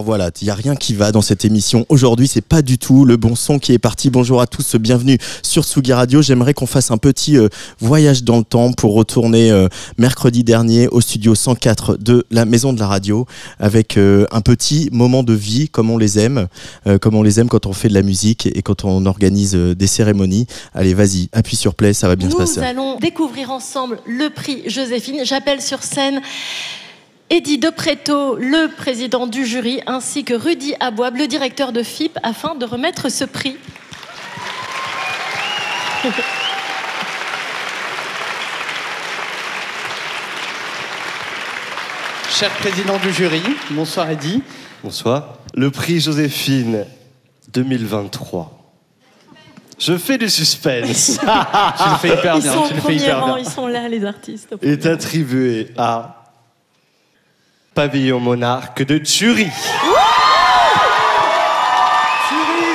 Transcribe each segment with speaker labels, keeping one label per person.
Speaker 1: Alors voilà, il n'y a rien qui va dans cette émission. Aujourd'hui, c'est pas du tout le bon son qui est parti. Bonjour à tous, bienvenue sur Tsugi Radio. J'aimerais qu'on fasse un petit euh, voyage dans le temps pour retourner euh, mercredi dernier au studio 104 de la Maison de la Radio avec euh, un petit moment de vie comme on les aime, comme on les aime quand on fait de la musique et quand on organise des cérémonies. Allez, vas-y, appuie sur play, ça va bien
Speaker 2: Nous
Speaker 1: se passer.
Speaker 2: allons découvrir ensemble le prix Joséphine. J'appelle sur scène Eddie Depreto, le président du jury, ainsi que Rudy Abouab, le directeur de FIP, afin de remettre ce prix.
Speaker 3: Cher président du jury, bonsoir Eddy.
Speaker 4: Bonsoir. Le prix Joséphine 2023. Je fais du suspense.
Speaker 3: Tu le fais hyper
Speaker 2: Ils
Speaker 3: bien,
Speaker 2: sont
Speaker 3: tu
Speaker 2: au
Speaker 3: le fais
Speaker 2: premier
Speaker 3: hyper
Speaker 2: rang,
Speaker 3: bien.
Speaker 2: ils sont là, les artistes.
Speaker 4: est attribué à Pavillon Monarque de Thury.
Speaker 3: Thury,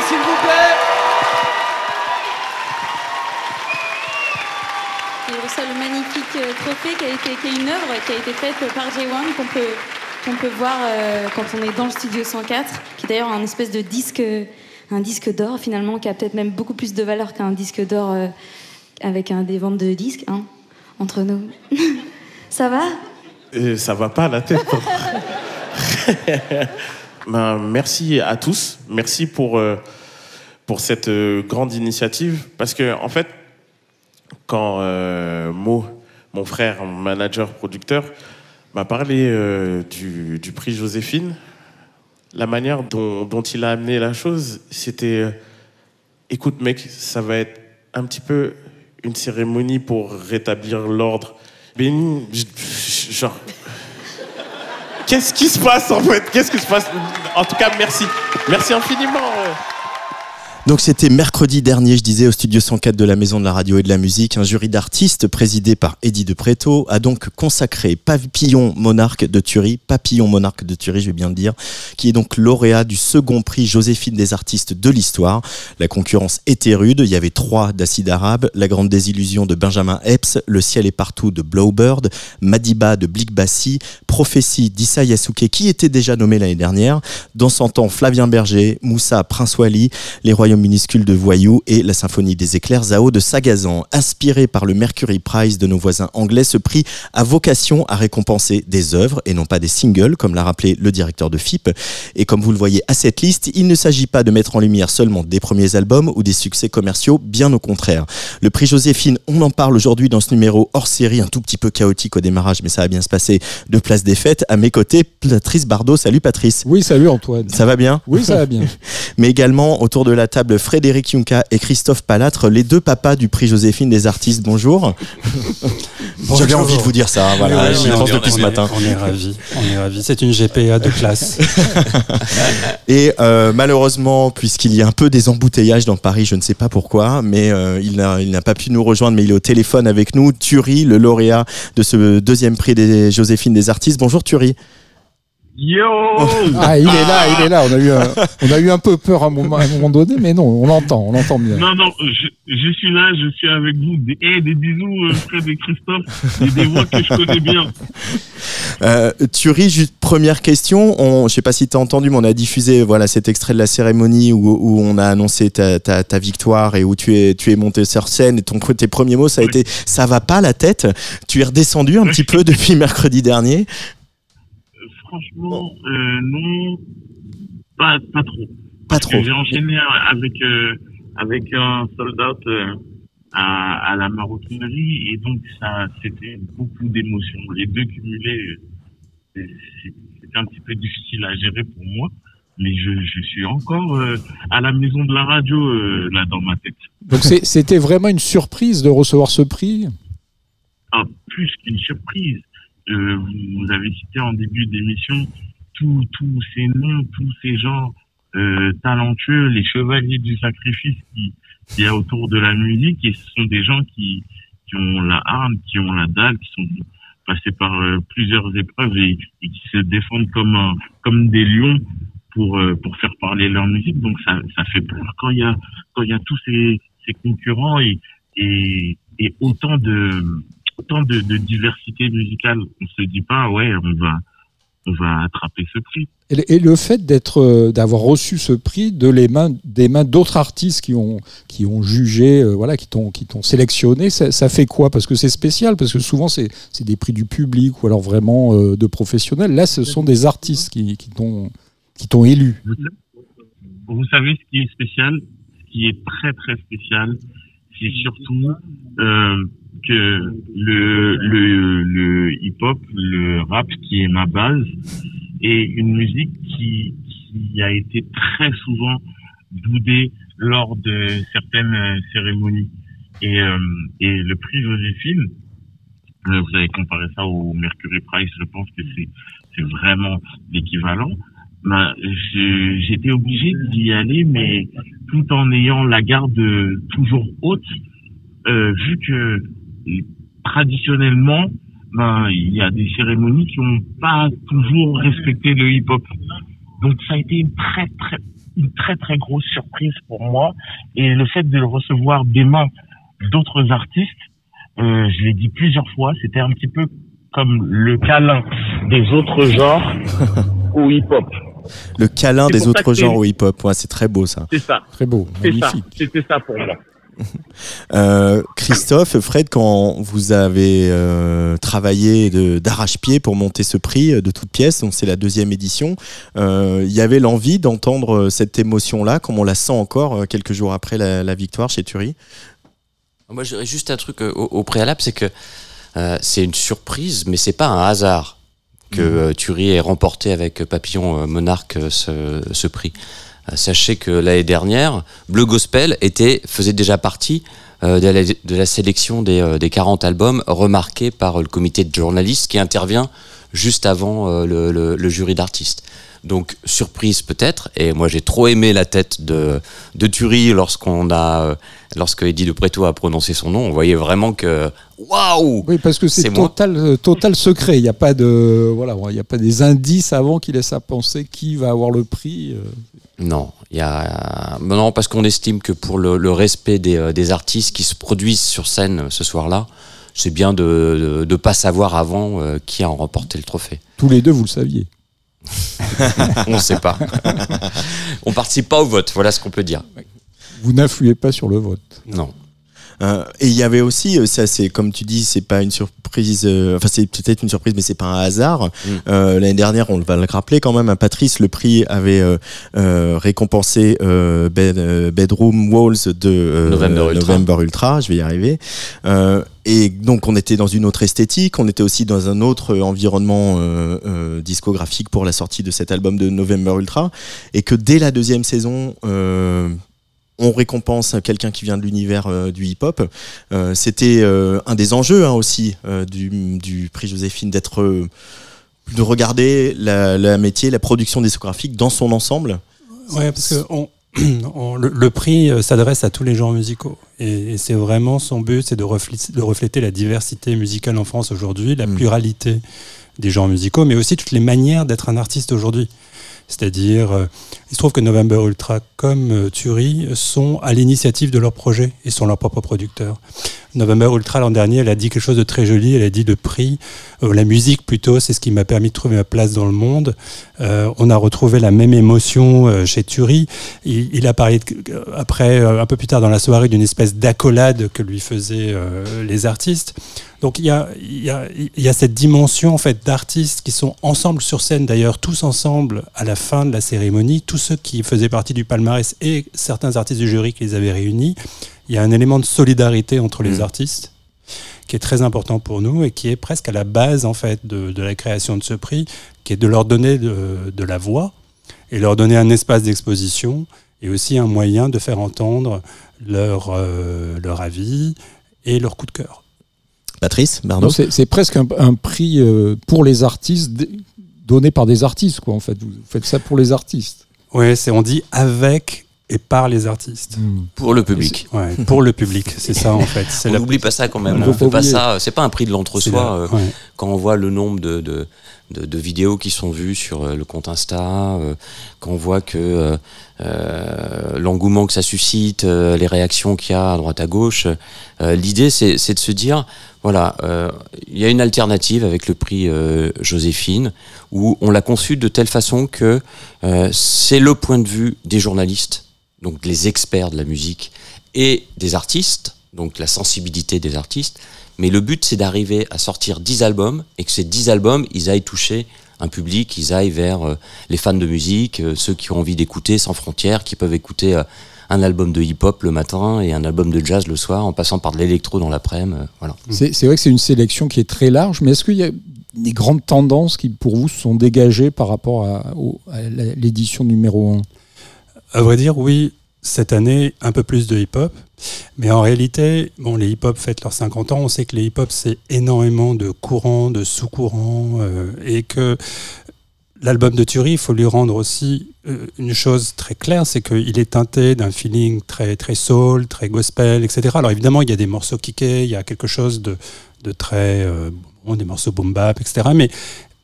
Speaker 3: s'il vous plaît.
Speaker 5: Il reçoit le magnifique euh, trophée qui, a été, qui est une œuvre qui a été faite par J1 qu'on peut, qu'on peut voir euh, quand on est dans le studio 104, qui est d'ailleurs un espèce de disque, un disque d'or finalement, qui a peut-être même beaucoup plus de valeur qu'un disque d'or euh, avec un, des ventes de disques, hein, entre nous. Ça va?
Speaker 6: Euh, ça va pas à la tête. Ben, merci à tous. Merci pour, euh, pour cette euh, grande initiative. Parce que, en fait, quand euh, Mo, mon frère, mon manager, producteur, m'a parlé du, du prix Joséphine, la manière dont, dont il a amené la chose, c'était écoute, mec, ça va être un petit peu une cérémonie pour rétablir l'ordre. J- genre. Qu'est-ce qui se passe en fait? Qu'est-ce qui se passe? En tout cas, merci. Merci infiniment.
Speaker 1: Donc c'était mercredi dernier, je disais, au studio 104 de la Maison de la Radio et de la Musique, un jury d'artistes présidé par Eddie Depreto a donc consacré Papillon Monarque de Thury, Papillon Monarque de Thury, je vais bien le dire, qui est donc lauréat du second prix Joséphine des artistes de l'histoire. La concurrence était rude, il y avait trois d'Acide Arabe, La Grande Désillusion de Benjamin Epps, Le Ciel est partout de Blowbird, Madiba de Blikbassi, Prophétie d'Issa Yasuke qui était déjà nommé l'année dernière, dans son temps Flavien Berger, Moussa Prince Wally, Les Royaumes minuscules de Voyou et La Symphonie des éclairs Zao de Sagazan. Inspiré par le Mercury Prize de nos voisins anglais, ce prix a vocation à récompenser des œuvres et non pas des singles, comme l'a rappelé le directeur de FIP. Et comme vous le voyez à cette liste, il ne s'agit pas de mettre en lumière seulement des premiers albums ou des succès commerciaux, bien au contraire. Le prix Joséphine, on en parle aujourd'hui dans ce numéro hors série, un tout petit peu chaotique au démarrage, mais ça va bien se passer, de Place des Fêtes. À mes côtés, Patrice Bardot. Salut Patrice.
Speaker 7: Oui, salut Antoine.
Speaker 1: Ça va bien?
Speaker 7: Oui, ça va bien.
Speaker 1: mais également autour de la table Frédéric Yunca et Christophe Palatre, les deux papas du prix Joséphine des artistes. Bonjour. J'avais envie de vous dire ça, voilà,
Speaker 8: Oui,
Speaker 1: j'y
Speaker 8: mais
Speaker 1: pense
Speaker 8: on est-
Speaker 1: depuis
Speaker 8: on
Speaker 1: ce
Speaker 8: est-
Speaker 1: matin.
Speaker 8: On est ravis, on est ravis. C'est une GPA de classe.
Speaker 1: Et euh, malheureusement, puisqu'il y a un peu des embouteillages dans Paris, je ne sais pas pourquoi, mais euh, il n'a il n'a pas pu nous rejoindre, mais il est au téléphone avec nous. Thury, le lauréat de ce deuxième prix des Joséphine des artistes. Bonjour Thury.
Speaker 9: Yo
Speaker 7: Ah, il est là, il est là. On a eu un, on a eu un peu peur à un moment, à un moment donné, mais non, on l'entend, on l'entend bien.
Speaker 9: Non, non, je, je suis là, je suis avec vous. Des, eh, des bisous, euh, Fred et Christophe, et des voix que je connais bien.
Speaker 1: Euh, Thury, juste première question. On, je ne sais pas si tu as entendu, mais on a diffusé voilà, cet extrait de la cérémonie où, où on a annoncé ta, ta, ta victoire et où tu es, tu es monté sur scène. Et ton, tes premiers mots, ça a
Speaker 9: Oui.
Speaker 1: été Ça va pas la tête Tu es redescendu un
Speaker 9: Oui.
Speaker 1: petit peu depuis mercredi dernier
Speaker 9: Franchement, euh, non, pas, pas trop.
Speaker 1: Pas trop.
Speaker 9: J'ai enchaîné avec, euh, avec un soldat euh, à, à la maroquinerie, et donc ça, c'était beaucoup d'émotions. Les deux cumulés, c'était un petit peu difficile à gérer pour moi.
Speaker 10: mais je, je suis encore à la maison de la radio là dans ma tête.
Speaker 7: Donc c'était vraiment une surprise de recevoir ce prix?
Speaker 10: Ah, plus qu'une surprise. Euh, vous, avez cité en début d'émission tous tous ces noms, tous ces gens euh, talentueux, les chevaliers du sacrifice qui qu'il y a autour de la musique, et ce sont des gens qui qui ont la arme, qui ont la dalle, qui sont passés par euh, plusieurs épreuves et, et qui se défendent comme un- comme des lions pour euh, pour faire parler leur musique. Donc ça ça fait peur quand il y a quand il y a tous ces ces concurrents et et, et autant de autant de, de diversité musicale. On se dit pas ouais on va on va attraper ce prix.
Speaker 7: Et le- fait d'être, euh, d'avoir reçu ce prix de les mains, des mains d'autres artistes qui ont, qui ont jugé, euh, voilà, qui t'ont, qui t'ont sélectionné, ça, ça fait quoi? Parce que c'est spécial, parce que souvent c'est, c'est des prix du public ou alors vraiment euh, de professionnels. Là, ce sont des artistes qui, qui t'ont, qui t'ont élu.
Speaker 10: Vous savez ce qui est spécial, ce qui est très très spécial, c'est surtout euh, que le, le, le hip-hop, le rap qui est ma base, est une musique qui, a été très souvent boudée lors de certaines euh, cérémonies. Et, euh, et le prix Joséphine, euh, vous avez comparé ça au Mercury Prize, je pense que c'est c'est vraiment l'équivalent. Ben, j'étais obligé d'y aller, mais tout en ayant la garde euh, toujours haute, euh, vu que euh, traditionnellement, ben, il y a des cérémonies qui n'ont pas toujours respecté le hip-hop. Donc ça a été une très très une très très grosse surprise pour moi et le fait de le recevoir des mains d'autres artistes, euh, je l'ai dit plusieurs fois, c'était un petit peu comme le câlin des autres genres au hip-hop.
Speaker 1: Le câlin des autres genres au hip-hop, ouais, c'est très beau ça.
Speaker 10: C'est ça.
Speaker 7: Très beau, magnifique.
Speaker 10: C'était ça pour moi.
Speaker 1: Euh, Christophe, Fred, quand vous avez euh, travaillé d'arrache-pied pour monter ce prix euh, de toutes pièces, donc c'est la deuxième édition, euh, il y avait l'envie d'entendre cette émotion-là, comme on la sent encore quelques jours après la, la victoire chez Turi.
Speaker 11: Moi, je dirais juste un truc au, au préalable, c'est que euh, c'est une surprise, mais c'est pas un hasard que euh, Thury ait remporté avec Papillon euh, Monarque euh, ce, prix. Sachez que l'année dernière, Bleu Gospel était, faisait déjà partie de, la, sélection des, euh, des 40 albums remarqués par le comité de journalistes qui intervient juste avant le, jury d'artistes. Donc surprise peut-être, et moi j'ai trop aimé la tête de, de Thury lorsqu'on a, lorsque Eddie de Preto a prononcé son nom, on voyait vraiment que waouh
Speaker 7: Oui, parce que c'est
Speaker 11: moi.
Speaker 7: total, euh, total secret. Il n'y a pas de, voilà, il y a pas des indices avant qui laissent à penser qui va avoir le prix. euh.
Speaker 11: Non, il y a non parce qu'on estime que pour le, le respect des, euh, des artistes qui se produisent sur scène ce soir-là, c'est bien de ne pas savoir avant qui a remporté le trophée.
Speaker 7: Tous les deux, vous le saviez.
Speaker 11: On ne sait pas. On participe pas au vote, voilà ce qu'on peut dire.
Speaker 7: Vous n'influez pas sur le vote.
Speaker 11: Non.
Speaker 1: Euh, et il y avait aussi, euh, ça c'est comme tu dis, c'est pas une surprise, euh, enfin c'est peut-être une surprise, mais c'est pas un hasard.
Speaker 11: Mm.
Speaker 1: Euh, L'année dernière, on va le rappeler quand même, à Patrice, le prix avait euh, euh, récompensé euh, Bed- euh, Bedroom Walls de euh,
Speaker 11: November Ultra.
Speaker 1: November Ultra, je vais y arriver. Euh, et donc on était dans une autre esthétique, on était aussi dans un autre environnement euh, euh, discographique pour la sortie de cet album de November Ultra, et que dès la deuxième saison, euh, on récompense quelqu'un qui vient de l'univers euh, du hip-hop. Euh, C'était euh, un des enjeux hein, aussi du, du prix Joséphine d'être de regarder la, la métier, la production discographique dans son ensemble.
Speaker 8: Ouais, parce que on- on- le, le prix s'adresse à tous les genres musicaux. Et, et c'est vraiment son but, c'est de refléter, de refléter la diversité musicale en France aujourd'hui, la
Speaker 1: Mm.
Speaker 8: pluralité des genres musicaux, mais aussi toutes les manières d'être un artiste aujourd'hui. C'est-à-dire, euh, il se trouve que November Ultra comme euh, Thury sont à l'initiative de leur projet et sont leurs propres producteurs. November Ultra l'an dernier, elle a dit quelque chose de très joli. Elle a dit le prix, euh, la musique plutôt, c'est ce qui m'a permis de trouver ma place dans le monde. Euh, on a retrouvé la même émotion euh, chez Thury. Il, il a parlé après, un peu plus tard dans la soirée, d'une espèce d'accolade que lui faisaient les artistes. Donc il y a, y a cette dimension en fait d'artistes qui sont ensemble sur scène, d'ailleurs tous ensemble à la fin de la cérémonie, tous ceux qui faisaient partie du palmarès et certains artistes du jury qui les avaient réunis. Il y a un élément de solidarité entre les
Speaker 1: Mm.
Speaker 8: artistes qui est très important pour nous et qui est presque à la base en fait de, de la création de ce prix, qui est de leur donner de, de la voix et leur donner un espace d'exposition et aussi un moyen de faire entendre leur, euh, leur avis et leur coup de cœur.
Speaker 1: Patrice,
Speaker 7: C'est c'est presque un, un prix euh, pour les artistes donné par des artistes, quoi. En fait, vous faites ça pour les artistes.
Speaker 8: Ouais, c'est on dit avec et par les artistes.
Speaker 11: Pour le public.
Speaker 8: Ouais, pour le public, c'est ça en fait.
Speaker 11: On n'oublie pas ça quand même.
Speaker 8: Voilà.
Speaker 11: On fait pas ça. C'est pas un prix de l'entre-soi. euh,
Speaker 8: ouais.
Speaker 11: Quand on voit le nombre de, de, de- de vidéos qui sont vues sur euh, le compte Insta, euh, quand on voit que euh, euh, l'engouement que ça suscite, euh, les réactions qu'il y a à droite à gauche, euh, l'idée c'est de se dire, voilà, euh, il y a une alternative avec le prix euh, Joséphine, où on l'a conçu de telle façon que euh, c'est le point de vue des journalistes, donc les experts de la musique, et des artistes, donc la sensibilité des artistes. Mais le but, c'est d'arriver à sortir 10 albums et que ces 10 albums, ils aillent toucher un public, ils aillent vers euh, les fans de musique, euh, ceux qui ont envie d'écouter sans frontières, qui peuvent écouter euh, un album de hip-hop le matin et un album de jazz le soir, en passant par de l'électro dans l'après-midi. voilà.
Speaker 7: C'est c'est vrai que c'est une sélection qui est très large, mais est-ce qu'il y a des grandes tendances qui, pour vous, se sont dégagées par rapport à, à l'édition numéro 1
Speaker 8: À vrai dire, oui, cette année, un peu plus de hip-hop. Mais en réalité, bon, les hip-hop fêtent leurs 50 ans. On sait que les hip-hop, c'est énormément de courants, de sous-courants, euh, et que l'album de Thury, il faut lui rendre aussi euh, une chose très claire, c'est qu'il est teinté d'un feeling très, très soul, très gospel, etc. Alors évidemment, il y a des morceaux kickés, il y a quelque chose de, de très... euh, bon, des morceaux boom bap, etc. Mais,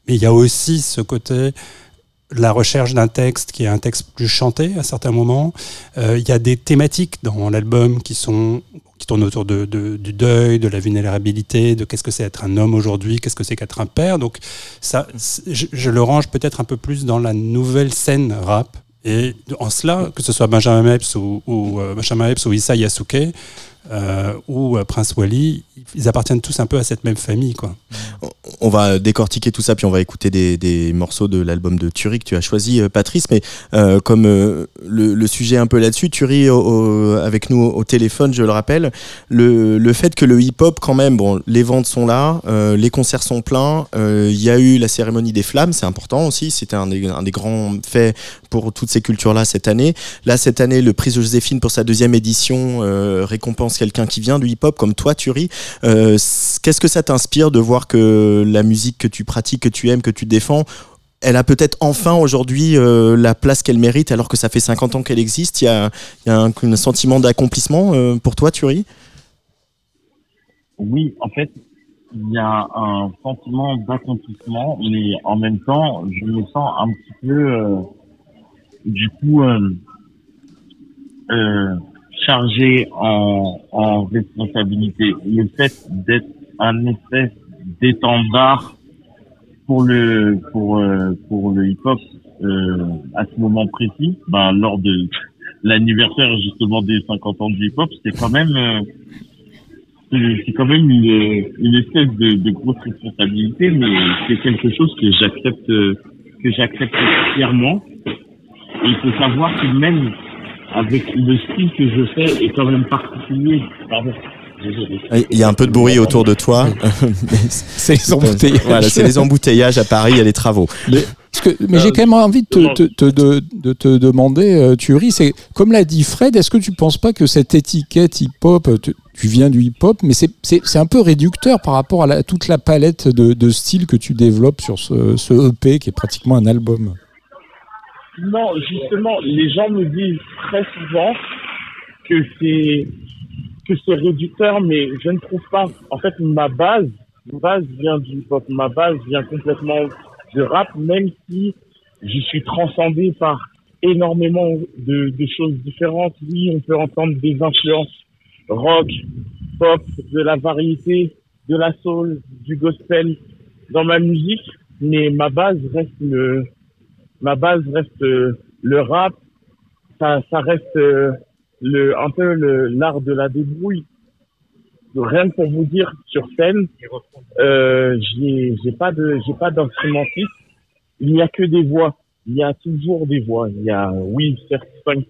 Speaker 8: mais il y a aussi ce côté la recherche d'un texte qui est un texte plus chanté à certains moments. Euh, Il y a des thématiques dans l'album qui sont qui tournent autour de, de- du deuil, de la vulnérabilité, de qu'est-ce que c'est être un homme aujourd'hui, qu'est-ce que c'est qu'être un père. Donc ça, je, je le range peut-être un peu plus dans la nouvelle scène rap. Et en cela, que ce soit Benjamin Epps ou, ou euh, Benjamin Epps ou Issa Yasuke euh, ou euh, Prince Wally, ils appartiennent tous un peu à cette même famille, quoi.
Speaker 1: On va décortiquer tout ça, puis on va écouter des, morceaux de l'album de Thury que tu as choisi, euh, Patrice. Mais comme le, le sujet un peu là-dessus, Thury au- au- avec nous au téléphone, je le rappelle, le, fait que le hip-hop, quand même, bon, les ventes sont là, les concerts sont pleins, il y a eu la cérémonie des flammes, c'est important aussi, c'était un un des grands faits pour toutes ces cultures-là cette année. Là, cette année, le prix Joséphine pour sa deuxième édition récompense quelqu'un qui vient du hip-hop, comme toi, Thury. Euh, Qu'est-ce que ça t'inspire de voir que la musique que tu pratiques, que tu aimes, que tu défends, elle a peut-être enfin aujourd'hui euh, la place qu'elle mérite alors que ça fait 50 ans qu'elle existe? Il y a, y a un, sentiment d'accomplissement euh, pour toi, Thury
Speaker 10: Oui, en fait, il y a un sentiment d'accomplissement, mais en même temps, je me sens un petit peu, euh, du coup, chargé en, en responsabilité. Le fait d'être un espèce d'étendard pour le pour euh, pour le hip-hop euh, à ce moment précis, ben, lors de l'anniversaire justement des 50 ans du hip-hop, c'est quand même euh, c'est quand même une, une espèce de, de grosse responsabilité, mais c'est quelque chose que j'accepte que j'accepte fièrement. Et il faut savoir que même avec le style que je fais est quand même particulier. Pardon.
Speaker 1: Il y a un peu de bruit autour de toi.
Speaker 7: c'est les embouteillages.
Speaker 1: Voilà, c'est les embouteillages à Paris, il y a les travaux.
Speaker 7: Que- mais j'ai quand même envie de te, te- te- de, de te demander, euh, Thury, c'est comme l'a dit Fred, est-ce que tu penses pas que cette étiquette hip-hop, euh, tu, tu viens du hip-hop, mais c'est- c'est c'est un peu réducteur par rapport à la- toute la palette de, de styles que tu développes sur ce, ce EP qui est pratiquement un album?
Speaker 10: Non, justement, les gens me disent très souvent que c'est que c'est réducteur, mais je ne trouve pas. En fait, ma base, ma base vient du hip-hop, ma base vient complètement du rap, même si je suis transcendé par énormément de, de choses différentes. Oui, on peut entendre des influences rock, pop, de la variété, de la soul, du gospel dans ma musique, mais ma base reste le, ma base reste euh, le rap, ça, ça reste euh, le, un peu l'art de la débrouille. Rien pour vous dire, sur scène, euh, j'ai, pas de, j'ai pas d'instrumentiste. Il n'y a que des voix. Il y a toujours des voix. Il y a, oui, certes, cinq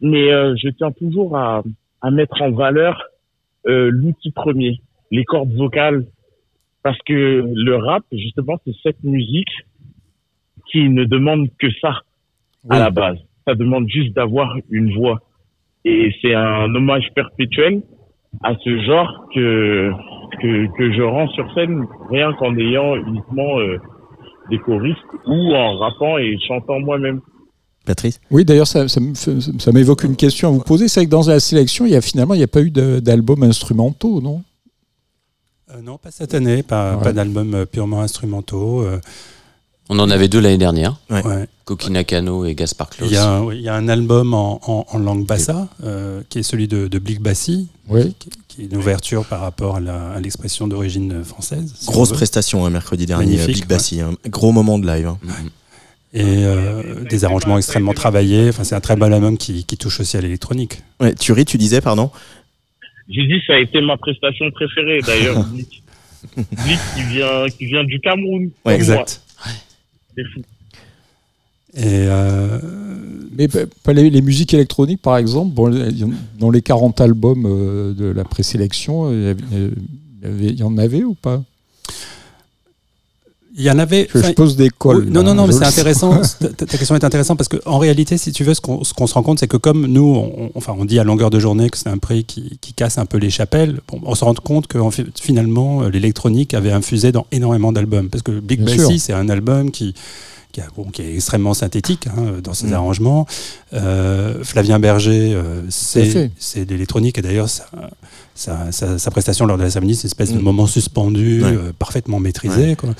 Speaker 10: mais euh, je tiens toujours à, à mettre en valeur euh, l'outil premier, les cordes vocales, parce que le rap, justement, c'est cette musique
Speaker 12: qui ne demande que ça à la base. Ça demande juste d'avoir une voix. Et c'est un hommage perpétuel à ce genre que, que, que je rends sur scène, rien qu'en ayant uniquement euh, des choristes ou en rappant et chantant moi-même.
Speaker 1: Patrice?
Speaker 7: Oui, d'ailleurs, ça, ça m'évoque une question à vous poser. C'est vrai que dans la sélection, il y a finalement, il n'y a pas eu d'albums instrumentaux, non?
Speaker 8: Euh, non, pas cette année, pas,
Speaker 7: Ouais.
Speaker 8: pas d'albums euh, purement instrumentaux. euh.
Speaker 11: On en avait deux l'année dernière.
Speaker 8: Ouais.
Speaker 11: Coquina Cano et Gaspard Klaus.
Speaker 8: Il y, a, un- oui, il y a un album en, en- en langue bassa, euh, qui est celui de, de Blick Bassi,
Speaker 7: Oui.
Speaker 8: qui, qui est une ouverture par rapport à la- à l'expression d'origine française. si
Speaker 1: Grosse prestation hein, mercredi dernier,
Speaker 8: Magnifique,
Speaker 1: Big Bassi. hein. Gros moment de live. hein.
Speaker 8: Et euh, des arrangements extrêmement travaillés. Enfin, c'est un très bon album qui, qui touche aussi à l'électronique.
Speaker 1: Ouais, Thury, tu disais, pardon?
Speaker 12: J'ai dit ça a été ma prestation préférée d'ailleurs. Blick. Blick qui vient, qui vient du Cameroun.
Speaker 8: exact. Euh,
Speaker 7: Mais les, musiques électroniques, par exemple, dans les 40 albums euh, de la présélection, avait- il y en avait ou pas?
Speaker 8: Il y en avait.
Speaker 7: Je, je pose des cols.
Speaker 8: Non, non, non,
Speaker 7: je
Speaker 8: mais c'est intéressant. ta, question est intéressante parce qu'en réalité, si tu veux, ce qu'on qu'on se rend compte, c'est que comme nous, on, enfin, on dit à longueur de journée que c'est un prix qui, qui casse un peu les chapelles, bon, on se rend compte que finalement, euh, l'électronique avait infusé dans énormément d'albums. Parce que Big
Speaker 7: sûr.
Speaker 8: c'est un album qui, qui, a- bon, qui est extrêmement synthétique hein, dans ses
Speaker 1: Mm.
Speaker 8: arrangements. Euh, Flavien Berger, euh, c'est de l'électronique et d'ailleurs, sa, sa, prestation lors de la cérémonie, c'est une espèce de
Speaker 1: Mm.
Speaker 8: moment suspendu,
Speaker 1: Ouais.
Speaker 8: euh, parfaitement maîtrisé. quoi.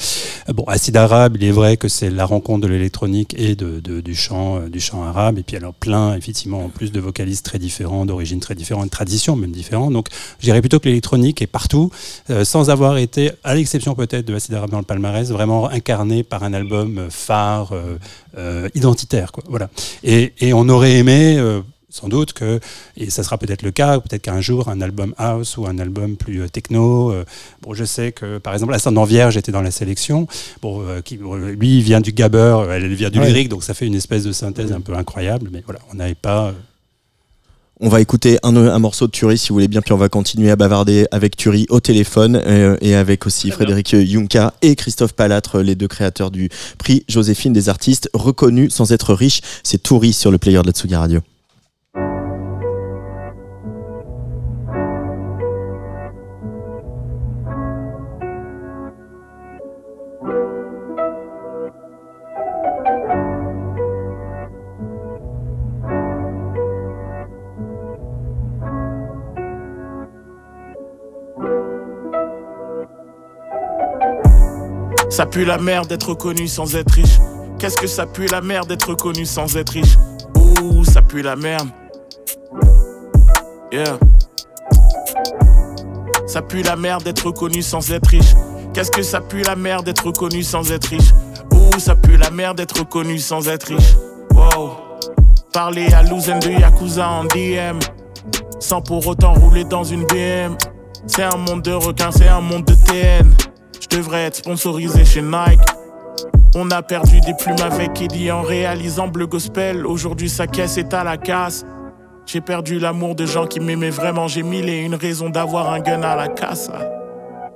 Speaker 8: Euh, Bon, Acide arabe, il est vrai que c'est la rencontre de l'électronique et de, de- du, chant, euh, du chant arabe. Et puis alors plein, effectivement, en plus de vocalistes très différents, d'origines très différentes, de traditions même différentes. Donc je dirais plutôt que l'électronique est partout, euh, sans avoir été, à l'exception peut-être de Acide arabe dans le palmarès, vraiment incarné par un album phare, identitaire. Quoi. Voilà. Et, et on aurait aimé... sans doute que, et ça sera peut-être le cas, peut-être qu'un jour, un album house ou un album plus euh, techno. euh, bon, je sais que, par exemple, Ascendant Vierge était dans la sélection. Bon, euh, qui, bon, lui, il vient du gabber, elle vient du
Speaker 1: Ouais.
Speaker 8: lyrique, donc ça fait une espèce de synthèse un peu incroyable. Mais voilà, on n'avait pas.
Speaker 1: On va écouter un, un morceau de Thury si vous voulez bien, puis on va continuer à bavarder avec Thury au téléphone euh, et avec aussi Frédéric Yunka et Christophe Palatre, les deux créateurs du prix Joséphine des artistes reconnus sans être riches. C'est Thury sur le player de la Tsugi Radio.
Speaker 13: Ça pue la merde d'être connu sans être riche. Qu'est-ce que ça pue la merde d'être connu sans être riche? Ouh, ça pue la merde. Yeah. Ça pue la merde d'être connu sans être riche. Qu'est-ce que ça pue la merde d'être connu sans être riche? Ouh, ça pue la merde d'être connu sans être riche. Wow. Parler à Louzen de Yakuza en DM. Sans pour autant rouler dans une BM. C'est un monde de requins, c'est un monde de TN. Je devrais être sponsorisé chez Nike. On a perdu des plumes avec Eddie en réalisant Bleu Gospel. Aujourd'hui, sa caisse est à la casse. J'ai perdu l'amour de gens qui m'aimaient vraiment. J'ai mille et une raisons d'avoir un gun à la casse.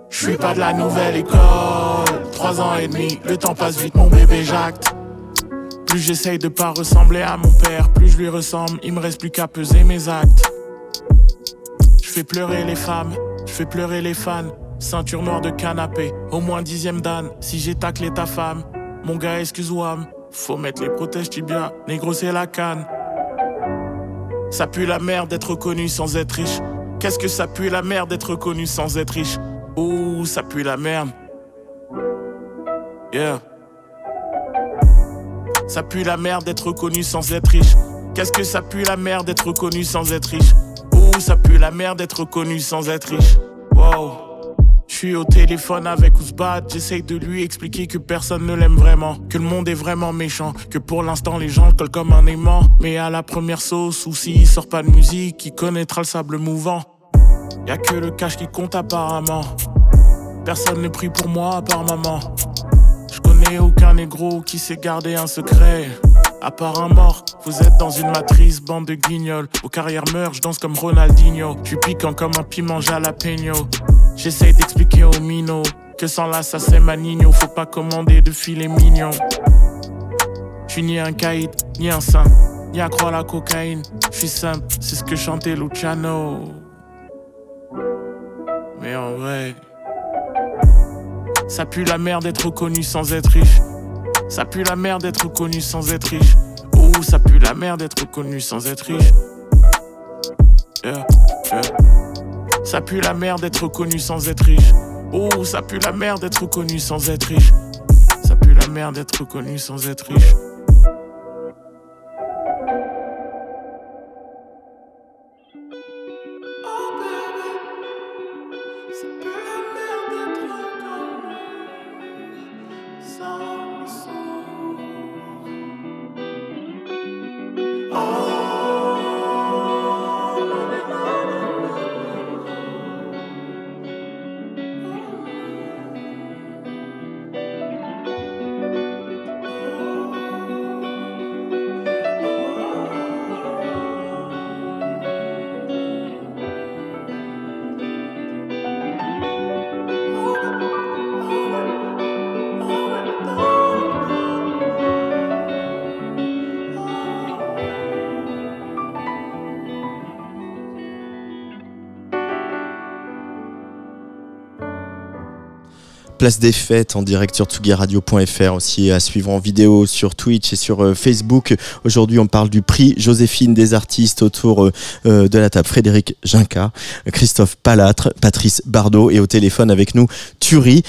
Speaker 13: Je suis pas de la nouvelle école. Trois ans et demi, le temps passe vite, mon bébé jacte. Plus j'essaye de pas ressembler à mon père, plus je lui ressemble. Il me reste plus qu'à peser mes actes. Je fais pleurer les femmes, je fais pleurer les fans. Ceinture noire de canapé, au moins dixième d'âne. Si j'ai taclé ta femme, mon gars, excuse-moi. Faut mettre les protèges tibia, négro, c'est la canne. Ça pue la merde d'être connu sans être riche. Qu'est-ce que ça pue la merde d'être connu sans être riche? Ouh, ça pue la merde. Yeah. Ça pue la merde d'être connu sans être riche. Qu'est-ce que ça pue la merde d'être connu sans être riche? Ouh, ça pue la merde d'être connu sans être riche. Wow. Je suis au téléphone avec Ousbad, j'essaye de lui expliquer que personne ne l'aime vraiment, que le monde est vraiment méchant, que pour l'instant les gens le collent comme un aimant. Mais à la première sauce, ou s'il sort pas de musique, il connaîtra le sable mouvant. Y a que le cash qui compte apparemment. Personne ne prie pour moi à part maman. Je connais aucun négro qui sait garder un secret. À part un mort, vous êtes dans une matrice, bande de guignols. Vos carrières meurent, je danse comme Ronaldinho. Je suis piquant comme un piment jalapeno. J'essaye d'expliquer aux minots que sans l'assassin Manigno, faut pas commander de filet mignon. Je suis ni un caïd, ni un saint, ni accro à la cocaïne. Je suis simple, c'est ce que chantait Luciano. Mais en vrai, ça pue la merde d'être reconnu sans être riche. Ça pue la merde d'être reconnu sans être riche. Oh, ça pue la merde d'être reconnu sans être riche. Ça pue la merde d'être reconnu sans être riche. Oh, ça pue la merde d'être reconnu sans être riche. Ça pue la merde d'être reconnu sans être riche.
Speaker 1: Place des fêtes en direct sur tsugiradio.fr aussi à suivre en vidéo sur Twitch et sur euh, Facebook. Aujourd'hui, on parle du prix Joséphine des artistes autour euh, euh, de la table. Frédéric Ginca, Christophe Palatre, Patrice Bardot et au téléphone avec nous Turi.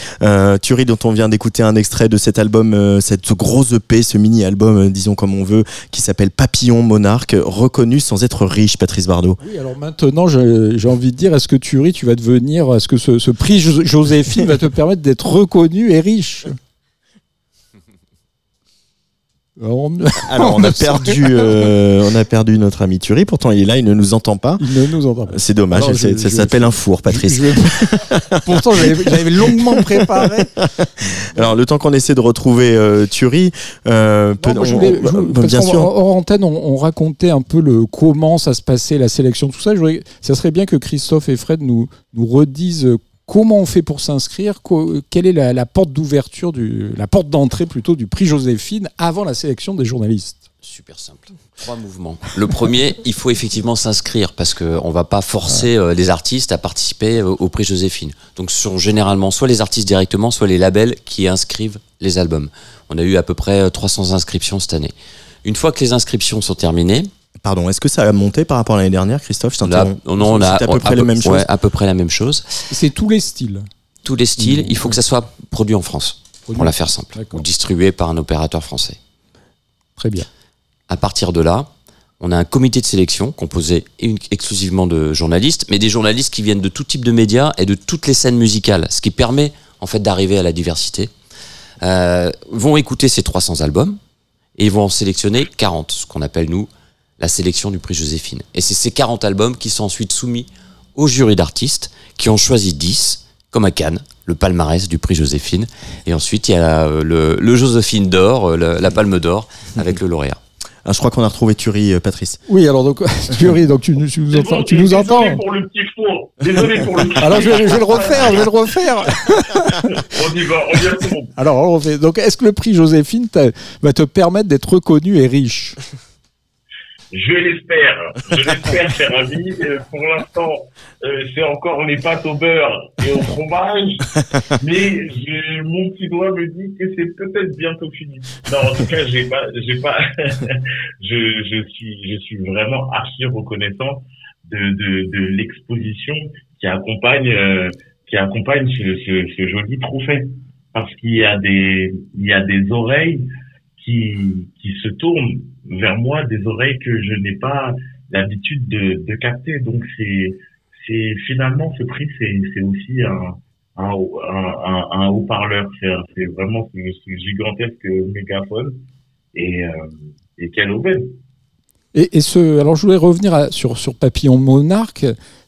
Speaker 1: Turi dont on vient d'écouter un extrait de cet album, cette grosse EP, ce mini-album, disons comme on veut, qui s'appelle Papillon Monarque, reconnu sans être riche, Patrice Bardot.
Speaker 7: Oui, alors maintenant, j'ai envie de dire, est-ce que Turi, tu vas devenir, est-ce que ce prix Joséphine va te permettre d'être reconnu et riche.
Speaker 1: Alors on a perdu, euh, on a perdu notre ami Thury. Pourtant il est là, il ne nous entend pas.
Speaker 7: Il ne nous entend pas.
Speaker 1: C'est dommage. ça s'appelle un four, Patrice.
Speaker 7: Pourtant j'avais longuement préparé.
Speaker 1: Alors le temps qu'on essaie de retrouver euh, Thury, euh,
Speaker 7: bien sûr. Hors antenne, on, racontait un peu le comment ça se passait, la sélection, tout ça. Je ça serait bien que Christophe et Fred nous nous redisent Comment on fait pour s'inscrire? Quelle est la, porte d'ouverture, la porte d'entrée plutôt du prix Joséphine avant la sélection des journalistes?
Speaker 11: Super simple. Trois mouvements. Le premier, il faut effectivement s'inscrire parce qu'on ne va pas forcer euh, les artistes à participer euh, au prix Joséphine. Donc ce sont généralement soit les artistes directement, soit les labels qui inscrivent les albums. On a eu à peu près 300 euh, inscriptions cette année. Une fois que les inscriptions sont terminées,
Speaker 1: Pardon, est-ce que ça a monté par rapport à l'année dernière, Christophe?
Speaker 11: Non, on a à peu près la même chose. à peu près la même chose.
Speaker 7: C'est tous les styles.
Speaker 11: Tous les styles. Il faut que ça soit produit en France, pour la faire simple, ou distribué par un opérateur français.
Speaker 7: Très bien.
Speaker 11: À partir de là, on a un comité de sélection composé exclusivement de journalistes, mais des journalistes qui viennent de tout type de médias et de toutes les scènes musicales, ce qui permet en fait d'arriver à la diversité. Euh, vont écouter ces 300 albums et ils vont en sélectionner 40, ce qu'on appelle nous la sélection du prix Joséphine. Et c'est ces 40 albums qui sont ensuite soumis au jury d'artistes qui ont choisi 10, comme à Cannes, le palmarès du prix Joséphine. Et ensuite, il y a euh, le, Joséphine d'or, euh, la palme d'or, avec le lauréat.
Speaker 1: Ah, je crois qu'on a retrouvé Thury, euh, Patrice.
Speaker 7: Oui, alors donc Thury, donc tu, tu nous, entends, tu nous entends.
Speaker 10: Désolé pour le petit four. Désolé pour le.
Speaker 7: alors je vais, je vais, le refaire, je vais le refaire.
Speaker 10: on y va, on y va.
Speaker 7: Alors on refait. Donc est-ce que le prix Joséphine va te permettre d'être reconnu et riche?
Speaker 10: Je l'espère. Je l'espère, cher ami. Euh, pour l'instant, euh, c'est encore les pâtes au beurre et au fromage. Mais mon petit doigt me dit que c'est peut-être bientôt fini. Non, en tout cas, j'ai pas, j'ai pas, je, je suis, je suis vraiment archi reconnaissant de, de, de l'exposition qui accompagne, euh, qui accompagne ce, ce, ce joli trophée. Parce qu'il y a des, il y a des oreilles qui, qui se tournent vers moi des oreilles que je n'ai pas l'habitude de, de capter. Donc c'est c'est finalement ce prix c'est c'est aussi un un, un, un haut-parleur. C'est vraiment ce, gigantesque mégaphone et euh, et quelle aubaine.
Speaker 7: Et, et, ce, alors je voulais revenir sur, sur Papillon Monarque.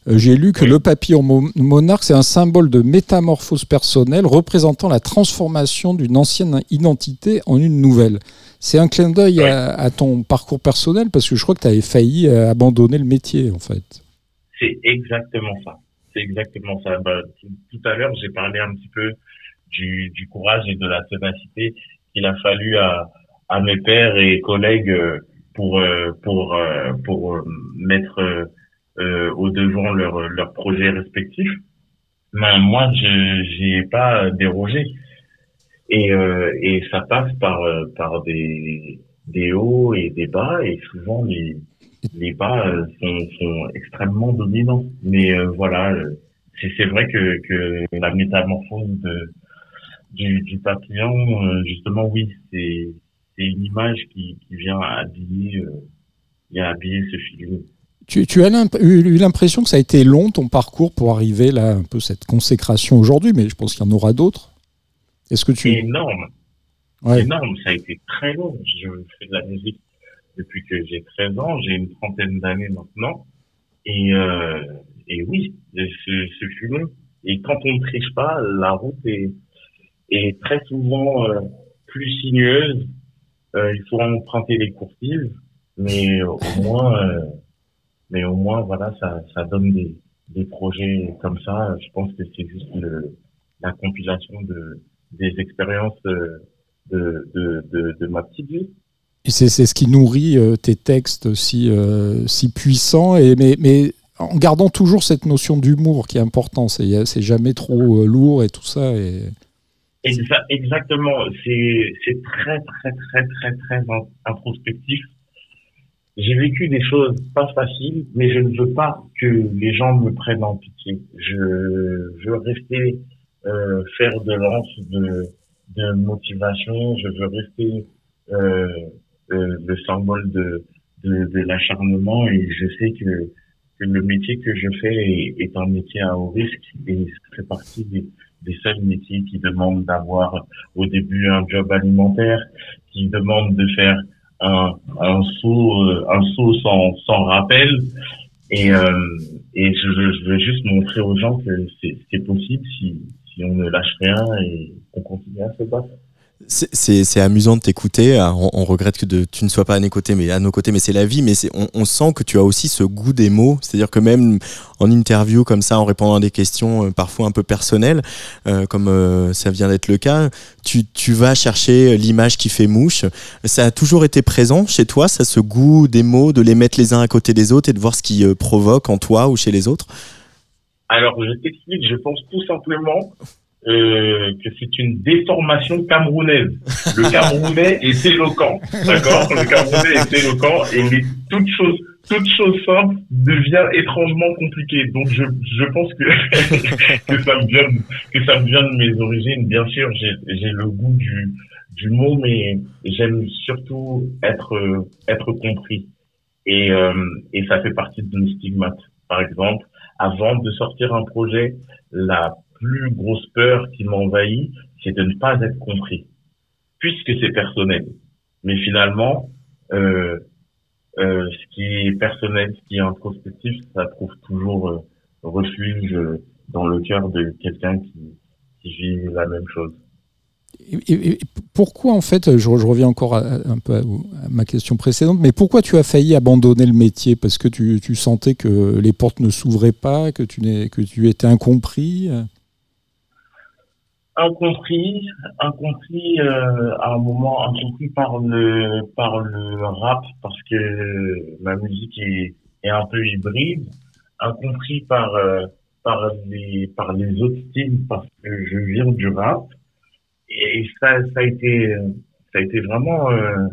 Speaker 7: Euh, j'ai lu que le papillon monarque, c'est un symbole de métamorphose personnelle représentant la transformation d'une ancienne identité en une nouvelle. C'est un clin d'œil à, ton parcours personnel parce que je crois que tu avais failli euh, abandonner le métier en fait.
Speaker 10: C'est exactement ça. C'est exactement ça. Bah, tout, à l'heure, j'ai parlé un petit peu du, du, courage et de la ténacité qu'il a fallu à, à mes pères et collègues euh, pour pour pour mettre au devant leurs leurs projets respectifs. Mais moi, je j'y ai pas dérogé. Et euh, et ça passe par euh, par des des hauts et des bas et souvent les les bas euh, sont sont extrêmement dominants. Mais euh, voilà, euh, c'est vrai que que la métamorphose de du, du papillon, euh, justement, oui, c'est une image qui, qui vient habiller, euh, vient habiller ce film.
Speaker 7: Tu, tu as eu l'impression que ça a été long ton parcours pour arriver là, un peu cette consécration aujourd'hui, mais je pense qu'il y en aura d'autres. Est-ce que tu.
Speaker 10: Énorme,
Speaker 7: Ouais.
Speaker 10: énorme, ça a été très long. Je fais de la musique depuis que j'ai 13 ans, j'ai une trentaine d'années maintenant. Et, euh, et oui, ce, ce fut long. Et quand on ne triche pas, la route est, est très souvent euh, plus sinueuse. Euh, il faut emprunter les coursives, mais au moins, euh, mais au moins, voilà, ça, ça donne des, des projets comme ça. Je pense que c'est juste le, la compilation de, des expériences euh, de, de, de, de ma petite vie.
Speaker 7: Et c'est c'est ce qui nourrit euh, tes textes si, euh, si puissants, et, mais, mais en gardant toujours cette notion d'humour qui est important. C'est c'est jamais trop euh, lourd et tout ça. Et...
Speaker 10: Exa- exactement. C'est, c'est très, très, très, très, très in- introspectif. J'ai vécu des choses pas faciles, mais je ne veux pas que les gens me prennent en pitié. Je, veux rester euh, faire de lance de, de motivation. Je veux rester euh, euh, le symbole de, de, de l'acharnement et je sais que, que le métier que je fais est, est un métier à haut risque et ça fait partie des, des seuls métiers qui demandent d'avoir au début un job alimentaire, qui demandent de faire un, saut, euh, un saut sans, sans rappel. Et, euh, et je, veux- je veux juste montrer aux gens que c'est possible si, si on ne lâche rien et qu'on continue à se battre.
Speaker 1: C'est- amusant de t'écouter. On, on regrette que de- tu ne sois pas à nos côtés, mais à nos côtés, mais c'est la vie. Mais on, on sent que tu as aussi ce goût des mots. C'est-à-dire que même en interview comme ça, en répondant à des questions euh, parfois un peu personnelles, euh, comme euh, ça vient d'être le cas, tu, tu vas chercher l'image qui fait mouche. Ça a toujours été présent chez toi, ça, ce goût des mots, de les mettre les uns à côté des autres et de voir ce qui euh, provoque en toi ou chez les autres?
Speaker 10: Alors, je t'explique, je pense tout simplement euh, que c'est une déformation camerounaise. Le Camerounais est éloquent, d'accord? Le Camerounais est éloquent et les, toute chose, toute chose simple devient étrangement compliquée. Donc, je, je pense que, que ça me vient, de- que ça me vient de mes origines. Bien sûr, j'ai, j'ai le goût du, du mot, mais j'aime surtout être, euh, être compris. Et, euh, et ça fait partie de mes stigmates. Par exemple, avant de sortir un projet, la plus grosse peur qui m'envahit, c'est de ne pas être compris, puisque c'est personnel. Mais finalement, euh, euh, ce qui est personnel, ce qui est introspectif, ça trouve toujours euh, refuge dans le cœur de quelqu'un qui, vit la même chose.
Speaker 7: Et- pourquoi, en fait, je, reviens encore un peu à, ma question précédente, mais pourquoi tu as failli abandonner le métier? Parce que tu, sentais que les portes ne s'ouvraient pas, que tu étais incompris?
Speaker 10: Incompris, incompris euh, à un moment, incompris par le par le rap parce que ma musique est, est un peu hybride, incompris par euh, par les par les autres styles parce que je viens du rap et ça ça a été ça a été vraiment euh,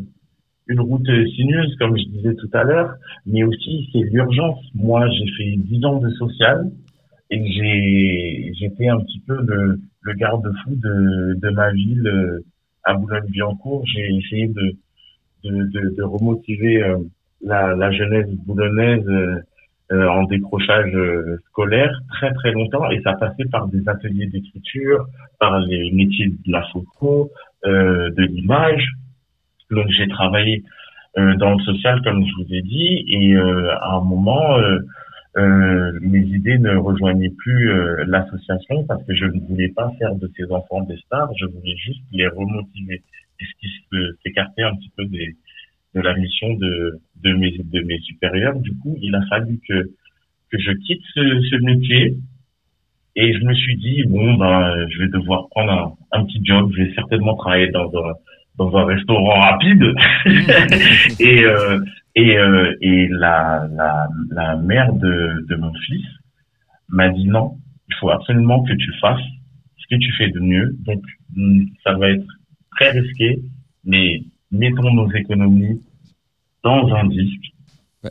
Speaker 10: une route sinueuse comme je disais tout à l'heure, mais aussi c'est l'urgence. Moi j'ai fait 10 ans de social et j'ai j'étais un petit peu le, le garde-fou de, de ma ville euh, à Boulogne-Billancourt. J'ai essayé de, de, de, de remotiver euh, la, la jeunesse boulonnaise euh, en décrochage scolaire très très longtemps et ça passait par des ateliers d'écriture, par les métiers de la photo, euh, de l'image. Donc j'ai travaillé euh, dans le social comme je vous ai dit et euh, à un moment euh, euh, mes idées ne rejoignaient plus euh, l'association parce que je ne voulais pas faire de ces enfants des stars, je voulais juste les remotiver. Et ce qui se- s'écartait un petit peu des, de la mission de, de, mes, de mes supérieurs. Du coup, il a fallu que, que je quitte ce, ce métier et je me suis dit, bon, ben, je vais devoir prendre un, un petit job, je vais certainement travailler dans un, dans un restaurant rapide et euh, et euh, et la, la la mère de de mon fils m'a dit non il faut absolument que tu fasses ce que tu fais de mieux. Donc mm, ça va être très risqué mais mettons nos économies dans un disque.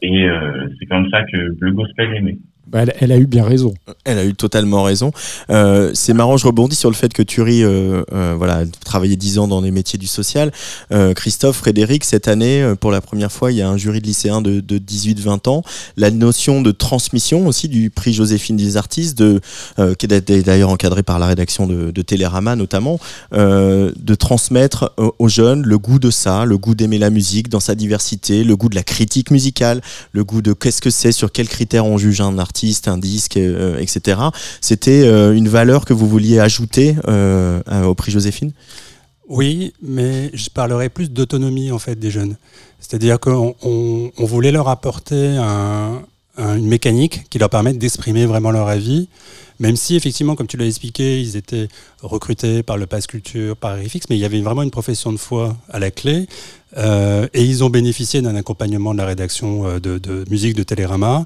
Speaker 10: Et euh, c'est comme ça que le gospel est né
Speaker 7: elle, elle a eu bien raison.
Speaker 1: Elle a eu totalement raison. Euh, c'est marrant, je rebondis sur le fait que Thury, euh, euh, voilà, travaillé 10 ans dans les métiers du social. Euh, Christophe, Frédéric, cette année, euh, pour la première fois, il y a un jury de lycéens de, de 18-20 ans. La notion de transmission aussi du prix Joséphine des artistes, de, qui est d'ailleurs encadré par la rédaction de, de Télérama notamment, de transmettre aux jeunes le goût de ça, le goût d'aimer la musique dans sa diversité, le goût de la critique musicale, le goût de qu'est-ce que c'est, sur quels critères on juge un artiste, un disque, euh, etc. C'était euh, une valeur que vous vouliez ajouter euh, au prix Joséphine?
Speaker 8: Oui, mais je parlerai plus d'autonomie en fait des jeunes. C'est-à-dire qu'on on, on voulait leur apporter un- un- une mécanique qui leur permette d'exprimer vraiment leur avis, même si effectivement, comme tu l'as expliqué, ils étaient recrutés par le Pass Culture, par RFX, mais il y avait vraiment une profession de foi à la clé. Et ils ont bénéficié d'un accompagnement de la rédaction de, de musique de Télérama.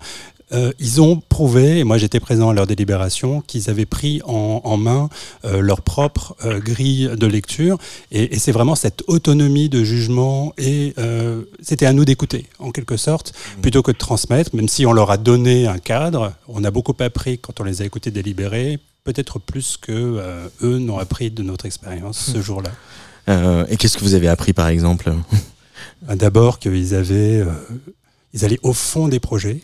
Speaker 8: Euh, ils ont prouvé, et moi j'étais présent à leur délibération, qu'ils avaient pris en, en main euh, leur propre euh, grille de lecture. Et, et c'est vraiment cette autonomie de jugement. Et c'était à nous d'écouter, en quelque sorte, plutôt que de transmettre, même si on leur a donné un cadre. On a beaucoup appris quand on les a écoutés délibérer, peut-être plus que eux n'ont appris de notre expérience ce jour-là.
Speaker 1: Euh, Et qu'est-ce que vous avez appris par exemple?
Speaker 8: D'abord qu'ils avaient, ils allaient au fond des projets.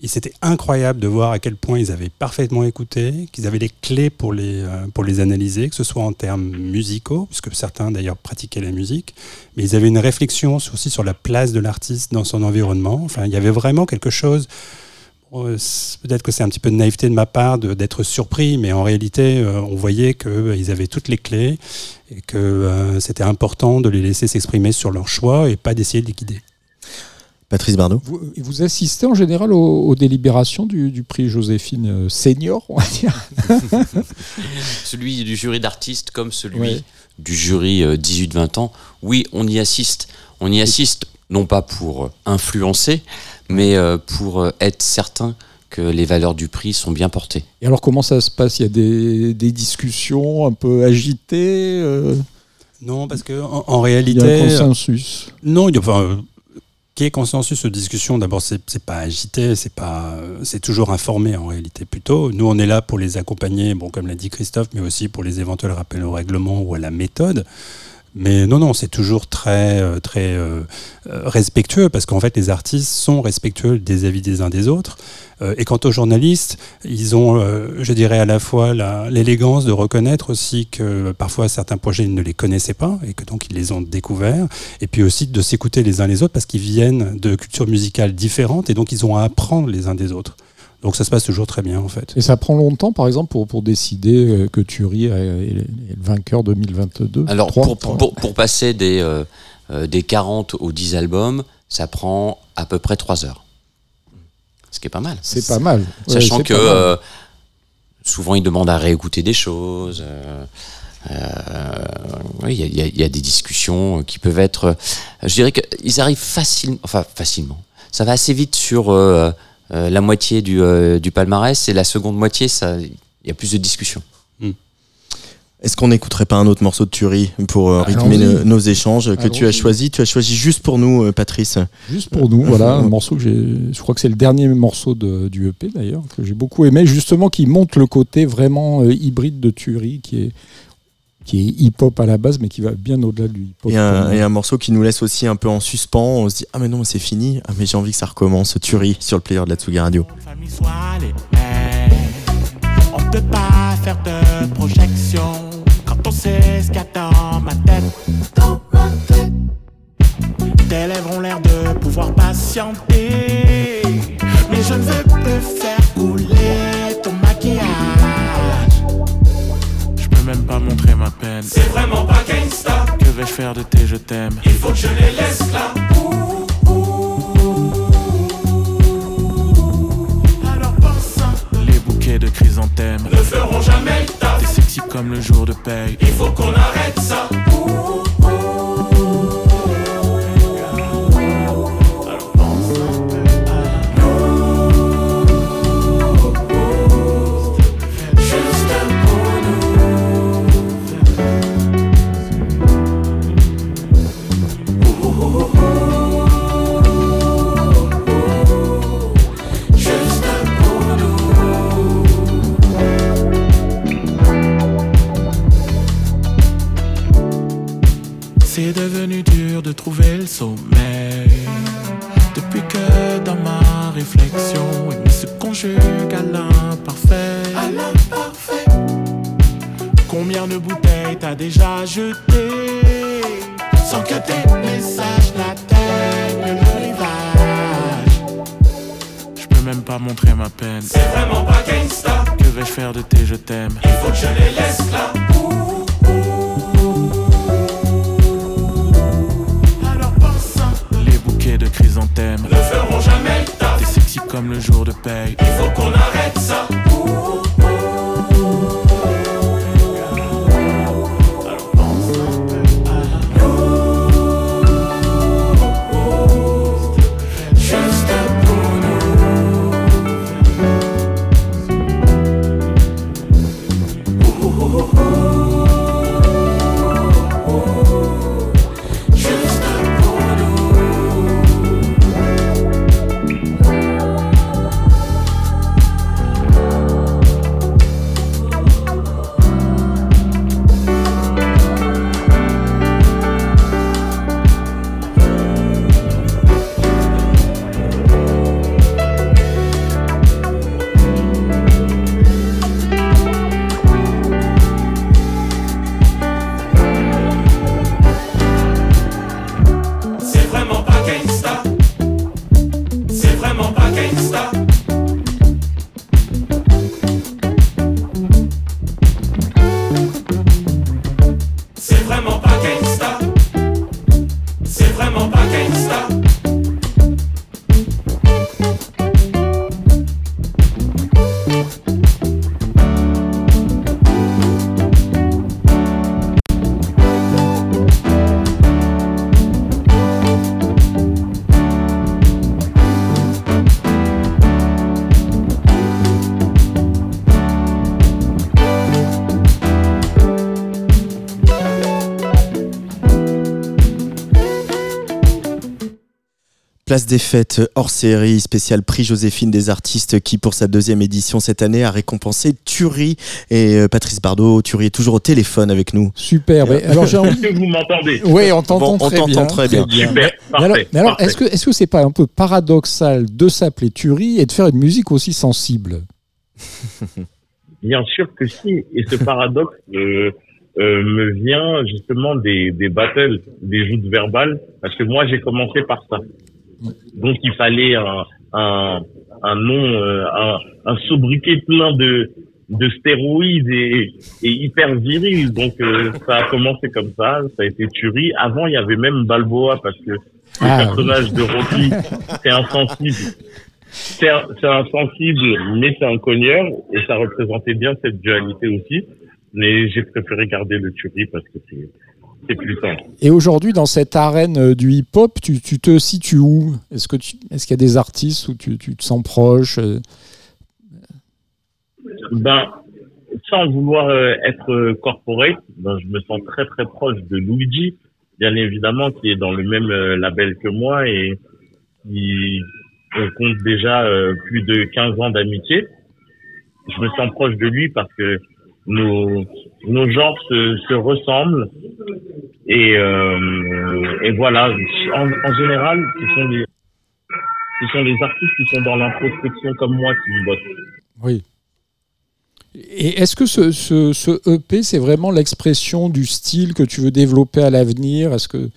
Speaker 8: Et c'était incroyable de voir à quel point ils avaient parfaitement écouté, qu'ils avaient les clés pour les, euh, pour les analyser, que ce soit en termes musicaux, puisque certains d'ailleurs pratiquaient la musique, mais ils avaient une réflexion aussi sur la place de l'artiste dans son environnement. Enfin, il y avait vraiment quelque chose. euh, Peut-être que c'est un petit peu de naïveté de ma part d'être surpris, mais en réalité, euh, on voyait qu'ils avaient toutes les clés et que c'était important de les laisser s'exprimer sur leur choix et pas d'essayer de les guider.
Speaker 1: Patrice Bardot
Speaker 7: Vous, vous assistez en général aux, aux délibérations du, du prix Joséphine euh, senior, on va dire
Speaker 11: celui du jury d'artistes comme celui
Speaker 7: Ouais.
Speaker 11: du jury euh, 18-20 ans, oui, on y assiste. On y assiste non pas pour euh, influencer, mais euh, pour euh, être certain que les valeurs du prix sont bien portées.
Speaker 7: Et alors comment ça se passe? Il y a des, des discussions un peu agitées euh,
Speaker 8: Non, parce que en, en réalité,
Speaker 7: Il y a un consensus.
Speaker 8: Non, il y a enfin, euh, qu'il y ait consensus de discussion. D'abord, c'est c'est pas agité, c'est pas, euh, c'est toujours informé en réalité plutôt. Nous, on est là pour les accompagner, bon, comme l'a dit Christophe, mais aussi pour les éventuels rappels au règlement ou à la méthode. Mais non, non, c'est toujours très, euh, très euh, euh, respectueux parce qu'en fait, les artistes sont respectueux des avis des uns des autres. Et quant aux journalistes, ils ont, je dirais, à la fois l'élégance de reconnaître aussi que parfois certains projets ils ne les connaissaient pas et que donc ils les ont découverts. Et puis aussi de s'écouter les uns les autres parce qu'ils viennent de cultures musicales différentes et donc ils ont à apprendre les uns des autres. Donc ça se passe toujours très bien en fait.
Speaker 7: Et ça prend longtemps, par exemple, pour, pour décider euh, que Thury est, le vainqueur 2022
Speaker 11: Alors, pour, pour, pour passer des, euh, euh, des 40 aux 10 albums, ça prend à peu près 3 heures. Ce qui est pas mal.
Speaker 7: C'est pas mal. Ouais,
Speaker 11: Sachant que euh, souvent, ils demandent à réécouter des choses. euh, euh, oui, il y, a- y y des discussions qui peuvent être. Je dirais qu'ils arrivent facilement. Enfin, facilement. Ça va assez vite sur euh, la moitié du, euh, du palmarès et la seconde moitié, ça, il y a plus de discussions.
Speaker 1: Est-ce qu'on n'écouterait pas un autre morceau de Thury pour euh, rythmer nos, nos échanges que tu as choisi? Tu as choisi juste pour nous, euh, Patrice.
Speaker 7: Juste pour nous, voilà, un morceau que j'ai. Je crois que c'est le dernier morceau de- du EP d'ailleurs, que j'ai beaucoup aimé, justement, qui montre le côté vraiment euh, hybride de Thury, qui est, qui est hip-hop à la base, mais qui va bien au-delà du hip-hop.
Speaker 1: Et et un morceau qui nous laisse aussi un peu en suspens. On se dit Ah, mais non, mais c'est fini. Ah, mais j'ai envie que ça recommence. Thury sur le player de la Tsugi Radio.
Speaker 13: famille soit les mêmes. On peut pas faire de projection quand on sait ce qu'il y a dans ma tête. Dans ma tête. Tes lèvres ont l'air de pouvoir patienter. Mais je ne veux plus faire couler même pas montrer ma peine.
Speaker 14: C'est vraiment pas gangsta.
Speaker 13: Que vais-je faire de tes je t'aime?
Speaker 14: Il faut que je les laisse là.
Speaker 13: Alors pense Les bouquets de chrysanthèmes
Speaker 14: Ne feront jamais le taf.
Speaker 13: T'es sexy comme le jour de paye
Speaker 14: Il faut qu'on arrête ça.
Speaker 13: Déjà jeté sans que tes messages n'atteignent le rivage Je peux même pas montrer ma peine.
Speaker 14: C'est vraiment pas gangsta.
Speaker 13: Que vais-je faire de tes je t'aime?
Speaker 14: Il faut que je les laisse là.
Speaker 1: Place des fêtes hors série, spécial prix Joséphine des artistes qui, pour sa deuxième édition cette année, a récompensé Thury. Et euh, Patrice Bardot, Thury est toujours au téléphone avec nous.
Speaker 7: Super. mais alors j'ai envie.
Speaker 10: Est-ce que vous m'entendez
Speaker 7: Oui, on t'entend
Speaker 1: Bon,
Speaker 7: très, bien,
Speaker 1: très bien.
Speaker 10: Super,
Speaker 7: Mais
Speaker 10: parfait.
Speaker 7: alors, mais alors, est-ce que est-ce que c'est pas un peu paradoxal de s'appeler Thury et de faire une musique aussi sensible?
Speaker 10: Bien sûr que si. Et ce paradoxe euh, euh, me vient justement des, des battles, des joutes verbales, parce que moi j'ai commencé par ça. Donc il fallait un, un, un nom, euh, un, un sobriquet plein de, de stéroïdes et, et hyper viril. Donc euh, ça a commencé comme ça, ça a été Tuerie. Avant il y avait même Balboa parce que le
Speaker 7: Ah,
Speaker 10: personnage de Rocky, c'est insensible. C'est insensible, mais c'est un cogneur, et ça représentait bien cette dualité aussi. Mais j'ai préféré garder le Tuerie parce que c'est c'est plus simple.
Speaker 7: Et aujourd'hui, dans cette arène euh, du hip-hop, tu, tu te situes où? Est-ce qu'il y a des artistes où tu, tu te sens proche euh,
Speaker 10: Ben, sans vouloir euh, être corporate, ben, je me sens très très proche de Luigi, bien évidemment, qui est dans le même label que moi et qui on compte déjà plus de 15 ans d'amitié. Je me sens proche de lui parce que nos, genres se, se ressemblent et, euh, et voilà. En, général, ce sont les ce sont les artistes qui sont dans l'introspection comme moi qui me bottent.
Speaker 7: Oui. Et est-ce que ce, ce- ce EP, c'est vraiment l'expression du style que tu veux développer à l'avenir? Est-ce que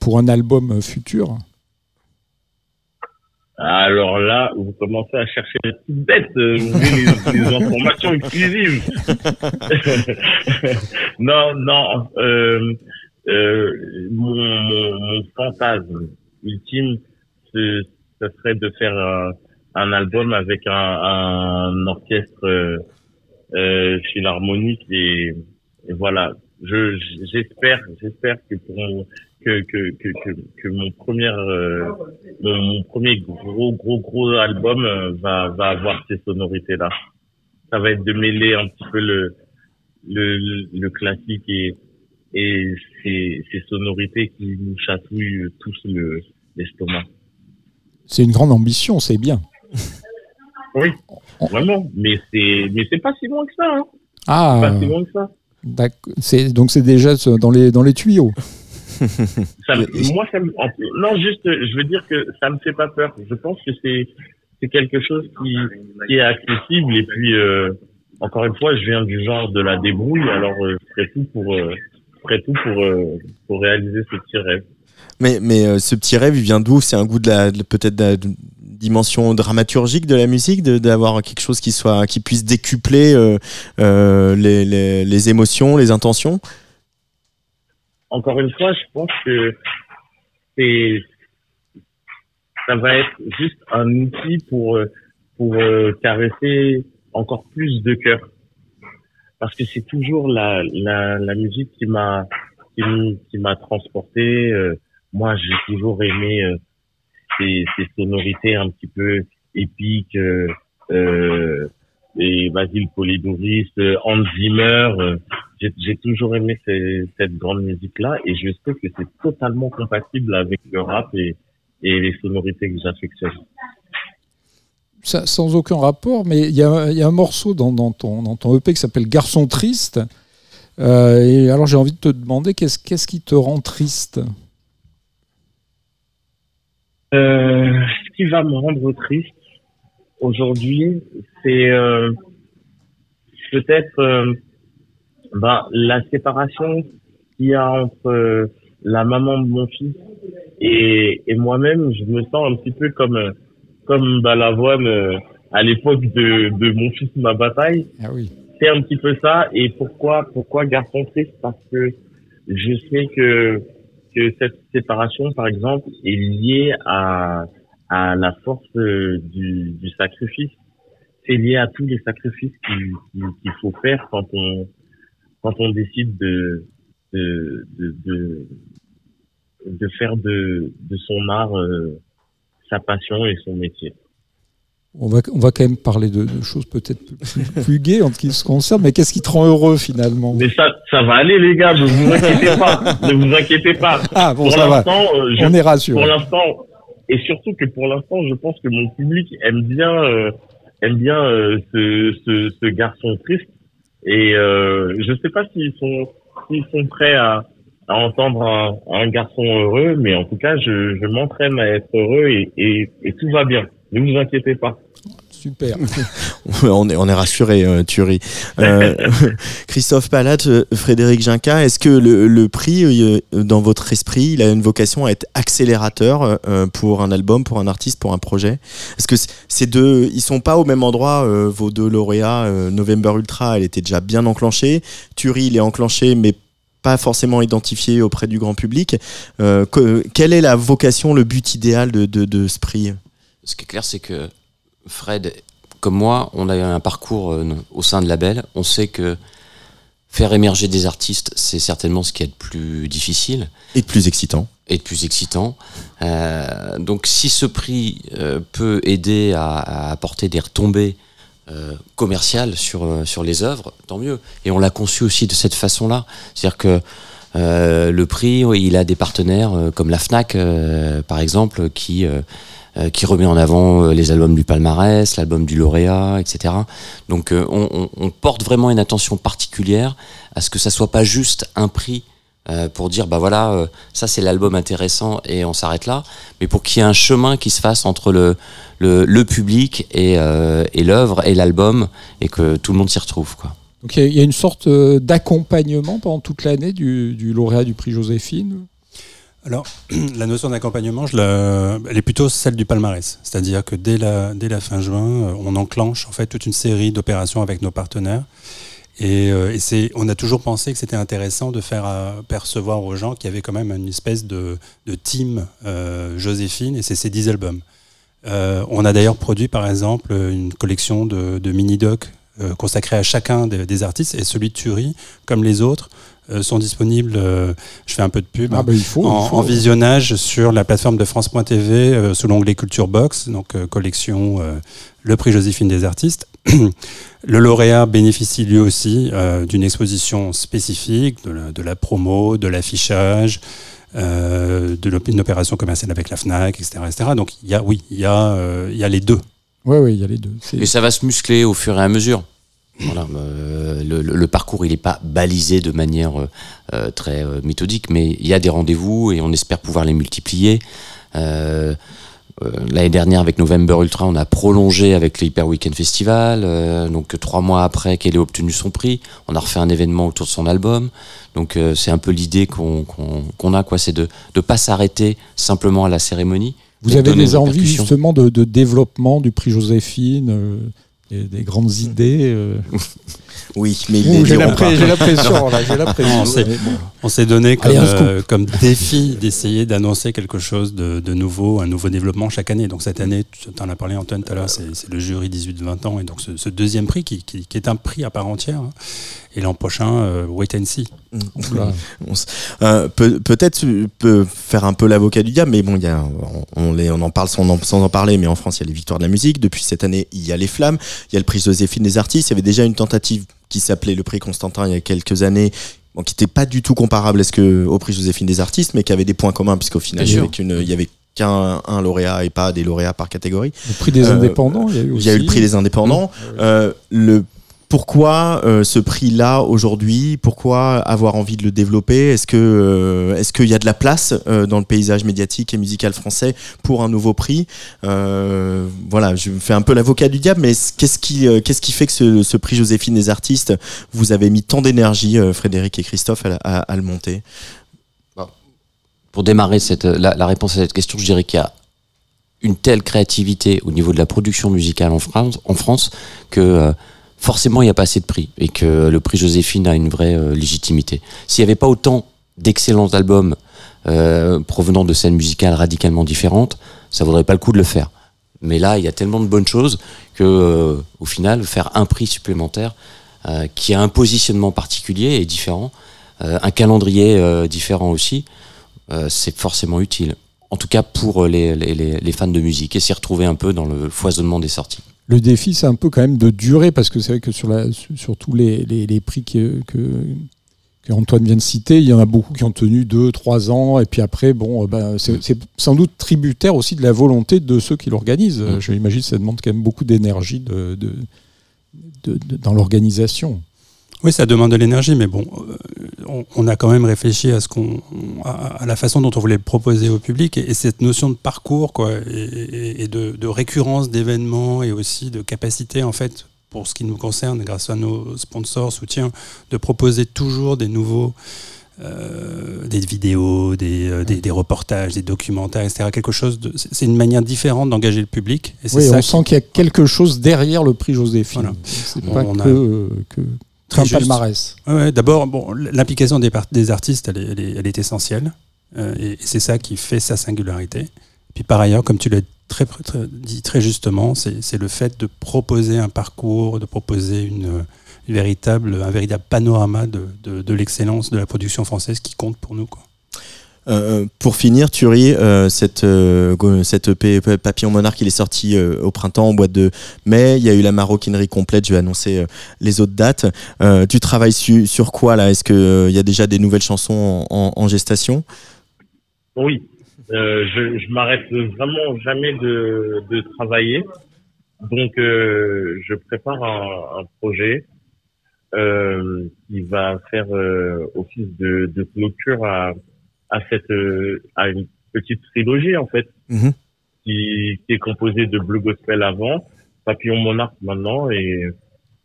Speaker 7: pour un album futur?
Speaker 10: Alors là, vous commencez à chercher les petites bêtes, euh, vous voulez les, informations exclusives. non, non, euh, euh, mon, mon, fantasme ultime, ce, ce serait de faire un, un album avec un, un orchestre euh, euh, philharmonique et, et voilà. Je j'espère j'espère que pour que que que que, mon premier euh, mon, mon premier gros gros gros album euh, va va avoir ces sonorités là. Ça va être de mêler un petit peu le le le classique et et ces ces sonorités qui nous chatouillent tous le l'estomac.
Speaker 7: C'est une grande ambition, c'est bien.
Speaker 10: Oui, vraiment. Mais c'est mais c'est pas si loin que ça. Hein.
Speaker 7: Ah,
Speaker 10: pas si loin que ça.
Speaker 7: donc c'est déjà dans les, dans les tuyaux.
Speaker 10: Ça me- moi, ça me, non, juste, je veux dire que ça me fait pas peur. Je pense que c'est, c'est quelque chose qui, qui est accessible et puis, euh, encore une fois, je viens du genre de la débrouille, alors euh, je ferai tout pour, euh, ferai tout pour, euh, pour réaliser ce petit rêve.
Speaker 1: Mais, mais euh, ce petit rêve, il vient d'où? C'est un goût de la, peut-être de la dimension dramaturgique de la musique, d'avoir quelque chose qui soit, qui puisse décupler les, les, les émotions, les intentions?
Speaker 10: Encore une fois, je pense que c'est ça va être juste un outil pour euh, pour euh, caresser encore plus de cœur. Parce que c'est toujours la la, la musique qui m'a qui, m'a transporté euh, moi j'ai toujours aimé euh, ces, ces sonorités un petit peu épiques et Basile Polidoris, euh, Hans Zimmer euh, j'ai toujours aimé ces- cette grande musique-là et je sais que c'est totalement compatible avec le rap et, et les sonorités que j'affectionne.
Speaker 7: Sans aucun rapport, mais il y a, il y a un morceau dans, dans ton, dans ton EP qui s'appelle Garçon triste. Euh, et alors j'ai envie de te demander qu'est-ce qui te rend triste?
Speaker 10: Euh, ce qui va me rendre triste aujourd'hui, c'est euh, peut-être euh, ben, la séparation qu'il y a entre euh, la maman de mon fils et, et moi-même. Je me sens un petit peu comme euh, comme Balavoine euh, à l'époque de, de mon fils ma bataille.
Speaker 7: Ah oui.
Speaker 10: C'est un petit peu ça. Et pourquoi pourquoi garçon triste? Parce que je sais que que cette séparation, par exemple, est liée à à la force du, du sacrifice. C'est lié à tous les sacrifices qu'il qu'il faut faire quand on quand on décide de de de, de, de faire de de son art euh, sa passion et son métier.
Speaker 7: on va, on va quand même parler de, de choses peut-être plus, plus gaies en ce qui se concerne, mais qu'est-ce qui te rend heureux finalement?
Speaker 10: Mais ça, ça va aller, les gars, ne vous inquiétez pas. ne vous inquiétez pas.
Speaker 7: Ah, bon,
Speaker 10: pour
Speaker 7: ça va.
Speaker 10: euh, je-
Speaker 7: On est rassuré.
Speaker 10: Pour l'instant, et surtout que pour l'instant, je pense que mon public aime bien, euh, aime bien euh, ce, ce, ce garçon triste. Et euh, je sais pas s'ils sont, s'ils sont prêts à, à entendre un, un garçon heureux, mais en tout cas, je, je m'entraîne à être heureux et, et, et tout va bien. Ne vous inquiétez pas.
Speaker 7: Super.
Speaker 1: on est, on est rassuré, euh, Thury. Euh, Christophe Palat, euh, Frédéric Ginca, est-ce que le, le prix, euh, dans votre esprit, il a une vocation à être accélérateur euh, pour un album, pour un artiste, pour un projet? Est-ce que ces deux, ils sont pas au même endroit, euh, vos deux lauréats euh, November Ultra, elle était déjà bien enclenchée. Thury, il est enclenché, mais pas forcément identifié auprès du grand public. Euh, que- quelle est la vocation, le but idéal de, de, de ce prix?
Speaker 11: Ce qui est clair, c'est que Fred, comme moi, on a eu un parcours euh, au sein de Label. On sait que faire émerger des artistes, c'est certainement ce qui est le plus difficile.
Speaker 1: Et de plus excitant.
Speaker 11: Et de plus excitant. Euh, donc, si ce prix euh, peut aider à, à apporter des retombées euh, commerciales sur, sur les œuvres, tant mieux. Et on l'a conçu aussi de cette façon-là. C'est-à-dire que le prix, il a des partenaires comme la FNAC, par exemple, qui, qui remet en avant euh, les albums du palmarès, l'album du lauréat, etc. Donc euh, on, porte vraiment une attention particulière à ce que ça soit pas juste un prix euh, pour dire bah voilà euh, ça c'est l'album intéressant et on s'arrête là, mais pour qu'il y ait un chemin qui se fasse entre le le, public et, euh, et l'œuvre et l'album et que tout le monde s'y retrouve quoi.
Speaker 7: Donc il y y, a une sorte euh, d'accompagnement pendant toute l'année du, du lauréat du prix Joséphine?
Speaker 8: Alors, la notion d'accompagnement, elle est plutôt celle du palmarès. C'est-à-dire que dès la, fin juin, euh, on enclenche en fait toute une série d'opérations avec nos partenaires. Et, euh, on a toujours pensé que c'était intéressant de faire euh, percevoir aux gens qu'il y avait quand même une espèce de, team Joséphine, et c'est ces 10 albums. On a d'ailleurs produit par exemple une collection de, mini-docs euh, consacrés à chacun des, des artistes, et celui de Thury, comme les autres, sont disponibles, euh, je fais un peu de pub,
Speaker 7: Ah
Speaker 8: hein,
Speaker 7: bah, il faut,
Speaker 8: en,
Speaker 7: il faut.
Speaker 8: en visionnage sur la plateforme de France.tv euh, sous l'onglet Culture Box, donc euh, collection euh, Le prix Joséphine des artistes. Le lauréat bénéficie lui aussi euh, d'une exposition spécifique, de la, de la promo, de l'affichage, euh, de l'op- une opération commerciale avec la FNAC, etc. etc. Donc il y a, oui, il y, a, euh, il y a les deux.
Speaker 7: Oui, oui, il y a les deux.
Speaker 11: Et ça va se muscler au fur et à mesure. Voilà, euh, le, parcours il n'est pas balisé de manière euh, euh, très euh, méthodique, mais il y a des rendez-vous et on espère pouvoir les multiplier. L'année dernière avec November Ultra, on a prolongé avec le Hyper Weekend Festival. donc trois mois après qu'elle ait obtenu son prix, on a refait un événement autour de son album. Donc c'est un peu l'idée qu'on a, quoi, c'est de ne pas s'arrêter simplement à la cérémonie.
Speaker 7: Vous avez des envies justement de, de développement du prix Joséphine, des, des grandes idées. euh.
Speaker 1: Oui, mais
Speaker 7: Ouh, j'ai là, j'ai l'impression.
Speaker 8: On s'est- donné comme,
Speaker 7: Allez,
Speaker 8: euh, comme défi d'essayer d'annoncer quelque chose de, de nouveau, un nouveau développement chaque année. Donc cette année, tu en as parlé Antoine tout à l'heure, c'est c'est le jury 18-20 ans et donc ce, ce deuxième prix qui, qui- qui est un prix à part entière. hein. Et l'an prochain, euh, wait and see.
Speaker 1: Euh, peut- Peut-être tu peux faire un peu l'avocat du diable, mais bon, y a, on, on les- on en parle sans en, sans en parler, mais en France, il y a les victoires de la musique. Depuis cette année, il y a les flammes, il y a le prix Joséphine des artistes. Il y avait déjà une tentative qui s'appelait le prix Constantin il y a quelques années. bon, qui n'était pas du tout comparable est-ce que, au prix Joséphine des artistes, mais qui avait des points communs, puisqu'au final, il y avait qu'un un lauréat et pas des lauréats par catégorie.
Speaker 7: Le prix des indépendants, il y a eu
Speaker 1: Il y a eu
Speaker 7: aussi.
Speaker 1: le prix des indépendants. Euh, le pourquoi euh, ce prix-là aujourd'hui? Pourquoi avoir envie de le développer? Est-ce que euh, est-ce qu'il y a de la place euh, dans le paysage médiatique et musical français pour un nouveau prix? Euh, Voilà, je fais un peu l'avocat du diable, mais qu'est-ce qui euh, qu'est-ce qui fait que ce, ce prix Joséphine des artistes vous avez mis tant d'énergie, euh, Frédéric et Christophe, à, à- à le monter?
Speaker 11: Pour démarrer cette, la, la réponse à cette question, je dirais qu'il y a une telle créativité au niveau de la production musicale en France, en France que euh, forcément il n'y a pas assez de prix et que le prix Joséphine a une vraie euh, légitimité. S'il n'y avait pas autant d'excellents albums euh, provenant de scènes musicales radicalement différentes, ça vaudrait pas le coup de le faire. Mais là, il y a tellement de bonnes choses que, euh, au final, faire un prix supplémentaire qui a un positionnement particulier et différent, un calendrier différent aussi, c'est forcément utile. En tout cas pour les- les fans de musique et s'y retrouver un peu dans le foisonnement des sorties.
Speaker 7: Le défi, c'est un peu quand même de durer, parce que c'est vrai que sur, la, sur, tous les, les, les prix que, que, que Antoine vient de citer, il y en a beaucoup qui ont tenu 2, 3 ans, et puis après, bon, euh, ben, c'est sans doute tributaire aussi de la volonté de ceux qui l'organisent. J'imagine que ça demande quand même beaucoup d'énergie de, de- de- de- dans l'organisation.
Speaker 8: Oui, ça demande de l'énergie, mais bon, euh, on, on a quand même réfléchi à ce qu'on, à, à la façon dont on voulait le proposer au public et, et cette notion de parcours, quoi, et, et- et de, de récurrence d'événements et aussi de capacité, en fait, pour ce qui nous concerne, grâce à nos sponsors, soutiens, de proposer toujours des nouveaux, euh, des vidéos, des, euh, des, des reportages, des documentaires, etc. Quelque chose de, c'est une manière différente d'engager le public. Et
Speaker 7: Oui,
Speaker 8: ça
Speaker 7: on
Speaker 8: qui-
Speaker 7: sent qu'il y a quelque chose derrière le prix Joséphine.
Speaker 8: Voilà.
Speaker 7: C'est
Speaker 8: On-
Speaker 7: pas
Speaker 8: on a-
Speaker 7: que, que
Speaker 8: Très juste.
Speaker 7: palmarès.
Speaker 8: Ouais, ouais, D'abord, bon, l'implication des, artistes, elle est, elle est- elle est essentielle. euh, et et c'est ça qui fait sa singularité. Puis par ailleurs, comme tu l'as très, très- dit très justement, c'est c'est le fait de proposer un parcours, de proposer une, une véritable, un véritable panorama de, de- de l'excellence de la production française qui compte pour nous. Quoi.
Speaker 1: Euh, pour finir, Thury, euh, cette, euh, cette EP Papillon Monarque, il est sorti euh, au printemps, en boîte de mai. Il y a eu la maroquinerie complète. Je vais annoncer euh, les autres dates. Euh, tu travailles su- sur quoi là? Est-ce qu'il y a déjà des nouvelles chansons en, en- gestation?
Speaker 10: Oui, euh, je, je m'arrête vraiment jamais de, de travailler. Donc, euh, je prépare un, un projet euh, qui va faire euh, office de, de clôture à, à cette euh, à une petite trilogie en fait,
Speaker 1: Mhm.
Speaker 10: qui, qui est composée de Blue Gospel avant, Papillon Monarque maintenant et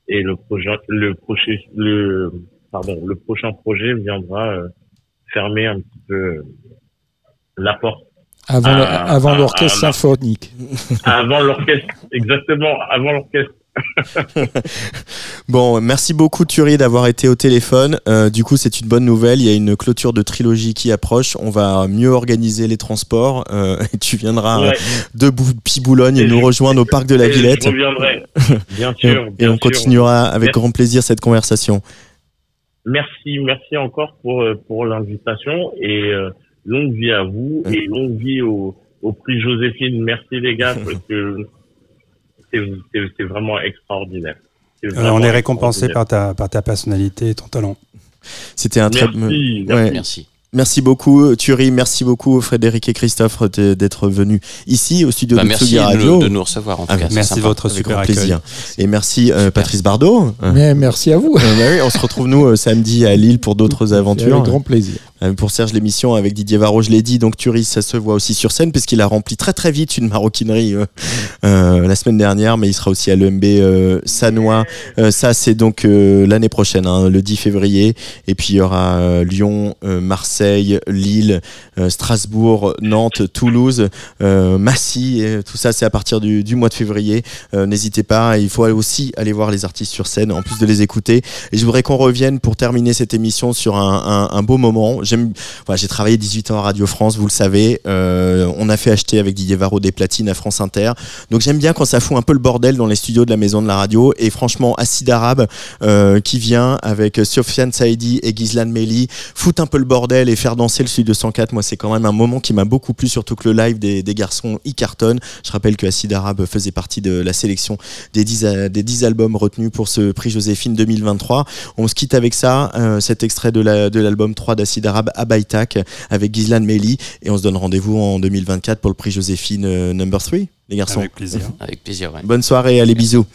Speaker 10: et le projet le prochain le pardon le prochain projet viendra euh, fermer un petit peu euh, la porte
Speaker 7: Avant, le- avant l'orchestre symphonique.
Speaker 10: avant l'orchestre exactement avant l'orchestre
Speaker 1: Bon, merci beaucoup Thury d'avoir été au téléphone. Euh, du coup, c'est une bonne nouvelle. Il y a une clôture de trilogie qui approche. On va mieux organiser les transports euh, et tu viendras
Speaker 10: Ouais.
Speaker 1: de Bou- Piboulogne
Speaker 10: Et
Speaker 1: nous
Speaker 10: je-
Speaker 1: rejoindre au parc de la
Speaker 10: et je
Speaker 1: Villette.
Speaker 10: reviendrai. Bien
Speaker 1: Et-
Speaker 10: sûr,
Speaker 1: Et, on
Speaker 10: sûr.
Speaker 1: continuera avec
Speaker 10: Merci.
Speaker 1: grand plaisir cette conversation.
Speaker 10: merci merci encore pour euh, pour l'invitation et euh, longue vie à vous et longue vie au au prix Joséphine merci les gars parce que c'est vraiment extraordinaire
Speaker 8: Euh,
Speaker 10: vraiment
Speaker 8: on est récompensé par ta, par ta personnalité et ton talent.
Speaker 1: C'était un très
Speaker 10: Merci,
Speaker 1: ouais.
Speaker 11: merci.
Speaker 1: Merci beaucoup Thury, merci beaucoup Frédéric et Christophe d'être venus ici au studio
Speaker 11: Bah,
Speaker 1: de
Speaker 11: merci
Speaker 1: Tsugi
Speaker 11: de nous-
Speaker 1: Radio.
Speaker 11: de nous recevoir, en tout
Speaker 1: Ah,
Speaker 11: cas,
Speaker 1: c'est
Speaker 11: merci de votre super
Speaker 1: grand
Speaker 11: accueil.
Speaker 1: plaisir. Et merci euh, Patrice Bardot.
Speaker 7: Mais merci à vous.
Speaker 1: Euh, bah oui, on se retrouve nous samedi à Lille pour d'autres aventures.
Speaker 7: Avec grand plaisir.
Speaker 1: Euh, Pour Serge l'émission avec Didier Varro, je l'ai dit, donc Thury, ça se voit aussi sur scène puisqu'il a rempli très très vite une maroquinerie euh, euh, la semaine dernière, mais il sera aussi à l'EMB euh, Sanois. Ça, c'est donc l'année prochaine, hein, le 10 février. Et puis il y aura Lyon, Marseille, Lille, Strasbourg, Nantes, Toulouse, Massy. Et tout ça, c'est à partir du, du mois de février. N'hésitez pas, il faut aussi aller voir les artistes sur scène, en plus de les écouter. Et je voudrais qu'on revienne pour terminer cette émission sur un, un- un beau moment. J'ai travaillé 18 ans à Radio France, vous le savez. Euh, on a fait acheter avec Didier Varro des platines à France Inter. Donc j'aime bien quand ça fout un peu le bordel dans les studios de la maison de la radio. Et franchement, Acide Arabe euh, qui vient avec Sofiane Saidi et Gizlan Meli, foutre un peu le bordel et faire danser le Studio 104. Moi, c'est quand même un moment qui m'a beaucoup plu, surtout que le live des, garçons y cartonne. Je rappelle que Acide Arabe faisait partie de la sélection des 10, a- des 10 albums retenus pour ce prix Joséphine 2023. On se quitte avec ça, euh, cet extrait de l'album 3 d'Acide Arabe à Baïtak avec Gizlan Meli. Et on se donne rendez-vous en 2024 pour le prix Joséphine euh, number 3, les garçons.
Speaker 11: Avec plaisir. Avec plaisir, ouais.
Speaker 1: Bonne soirée, allez bisous.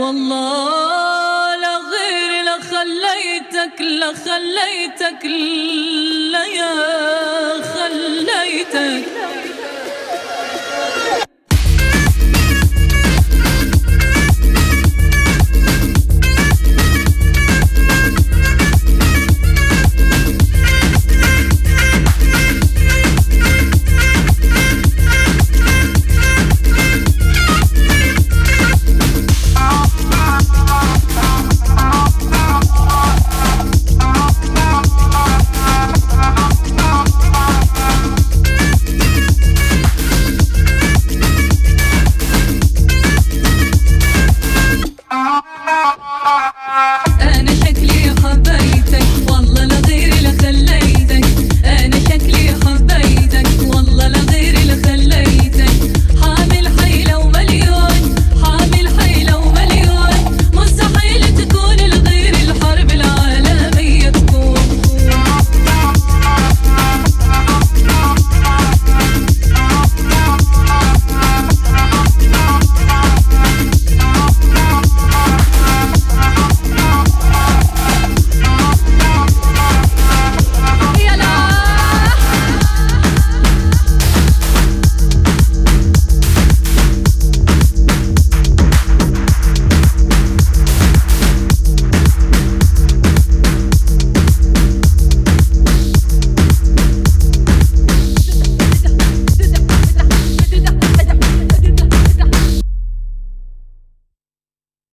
Speaker 15: والله لا غير لا خليتك لا خليتك لا يا خليتك.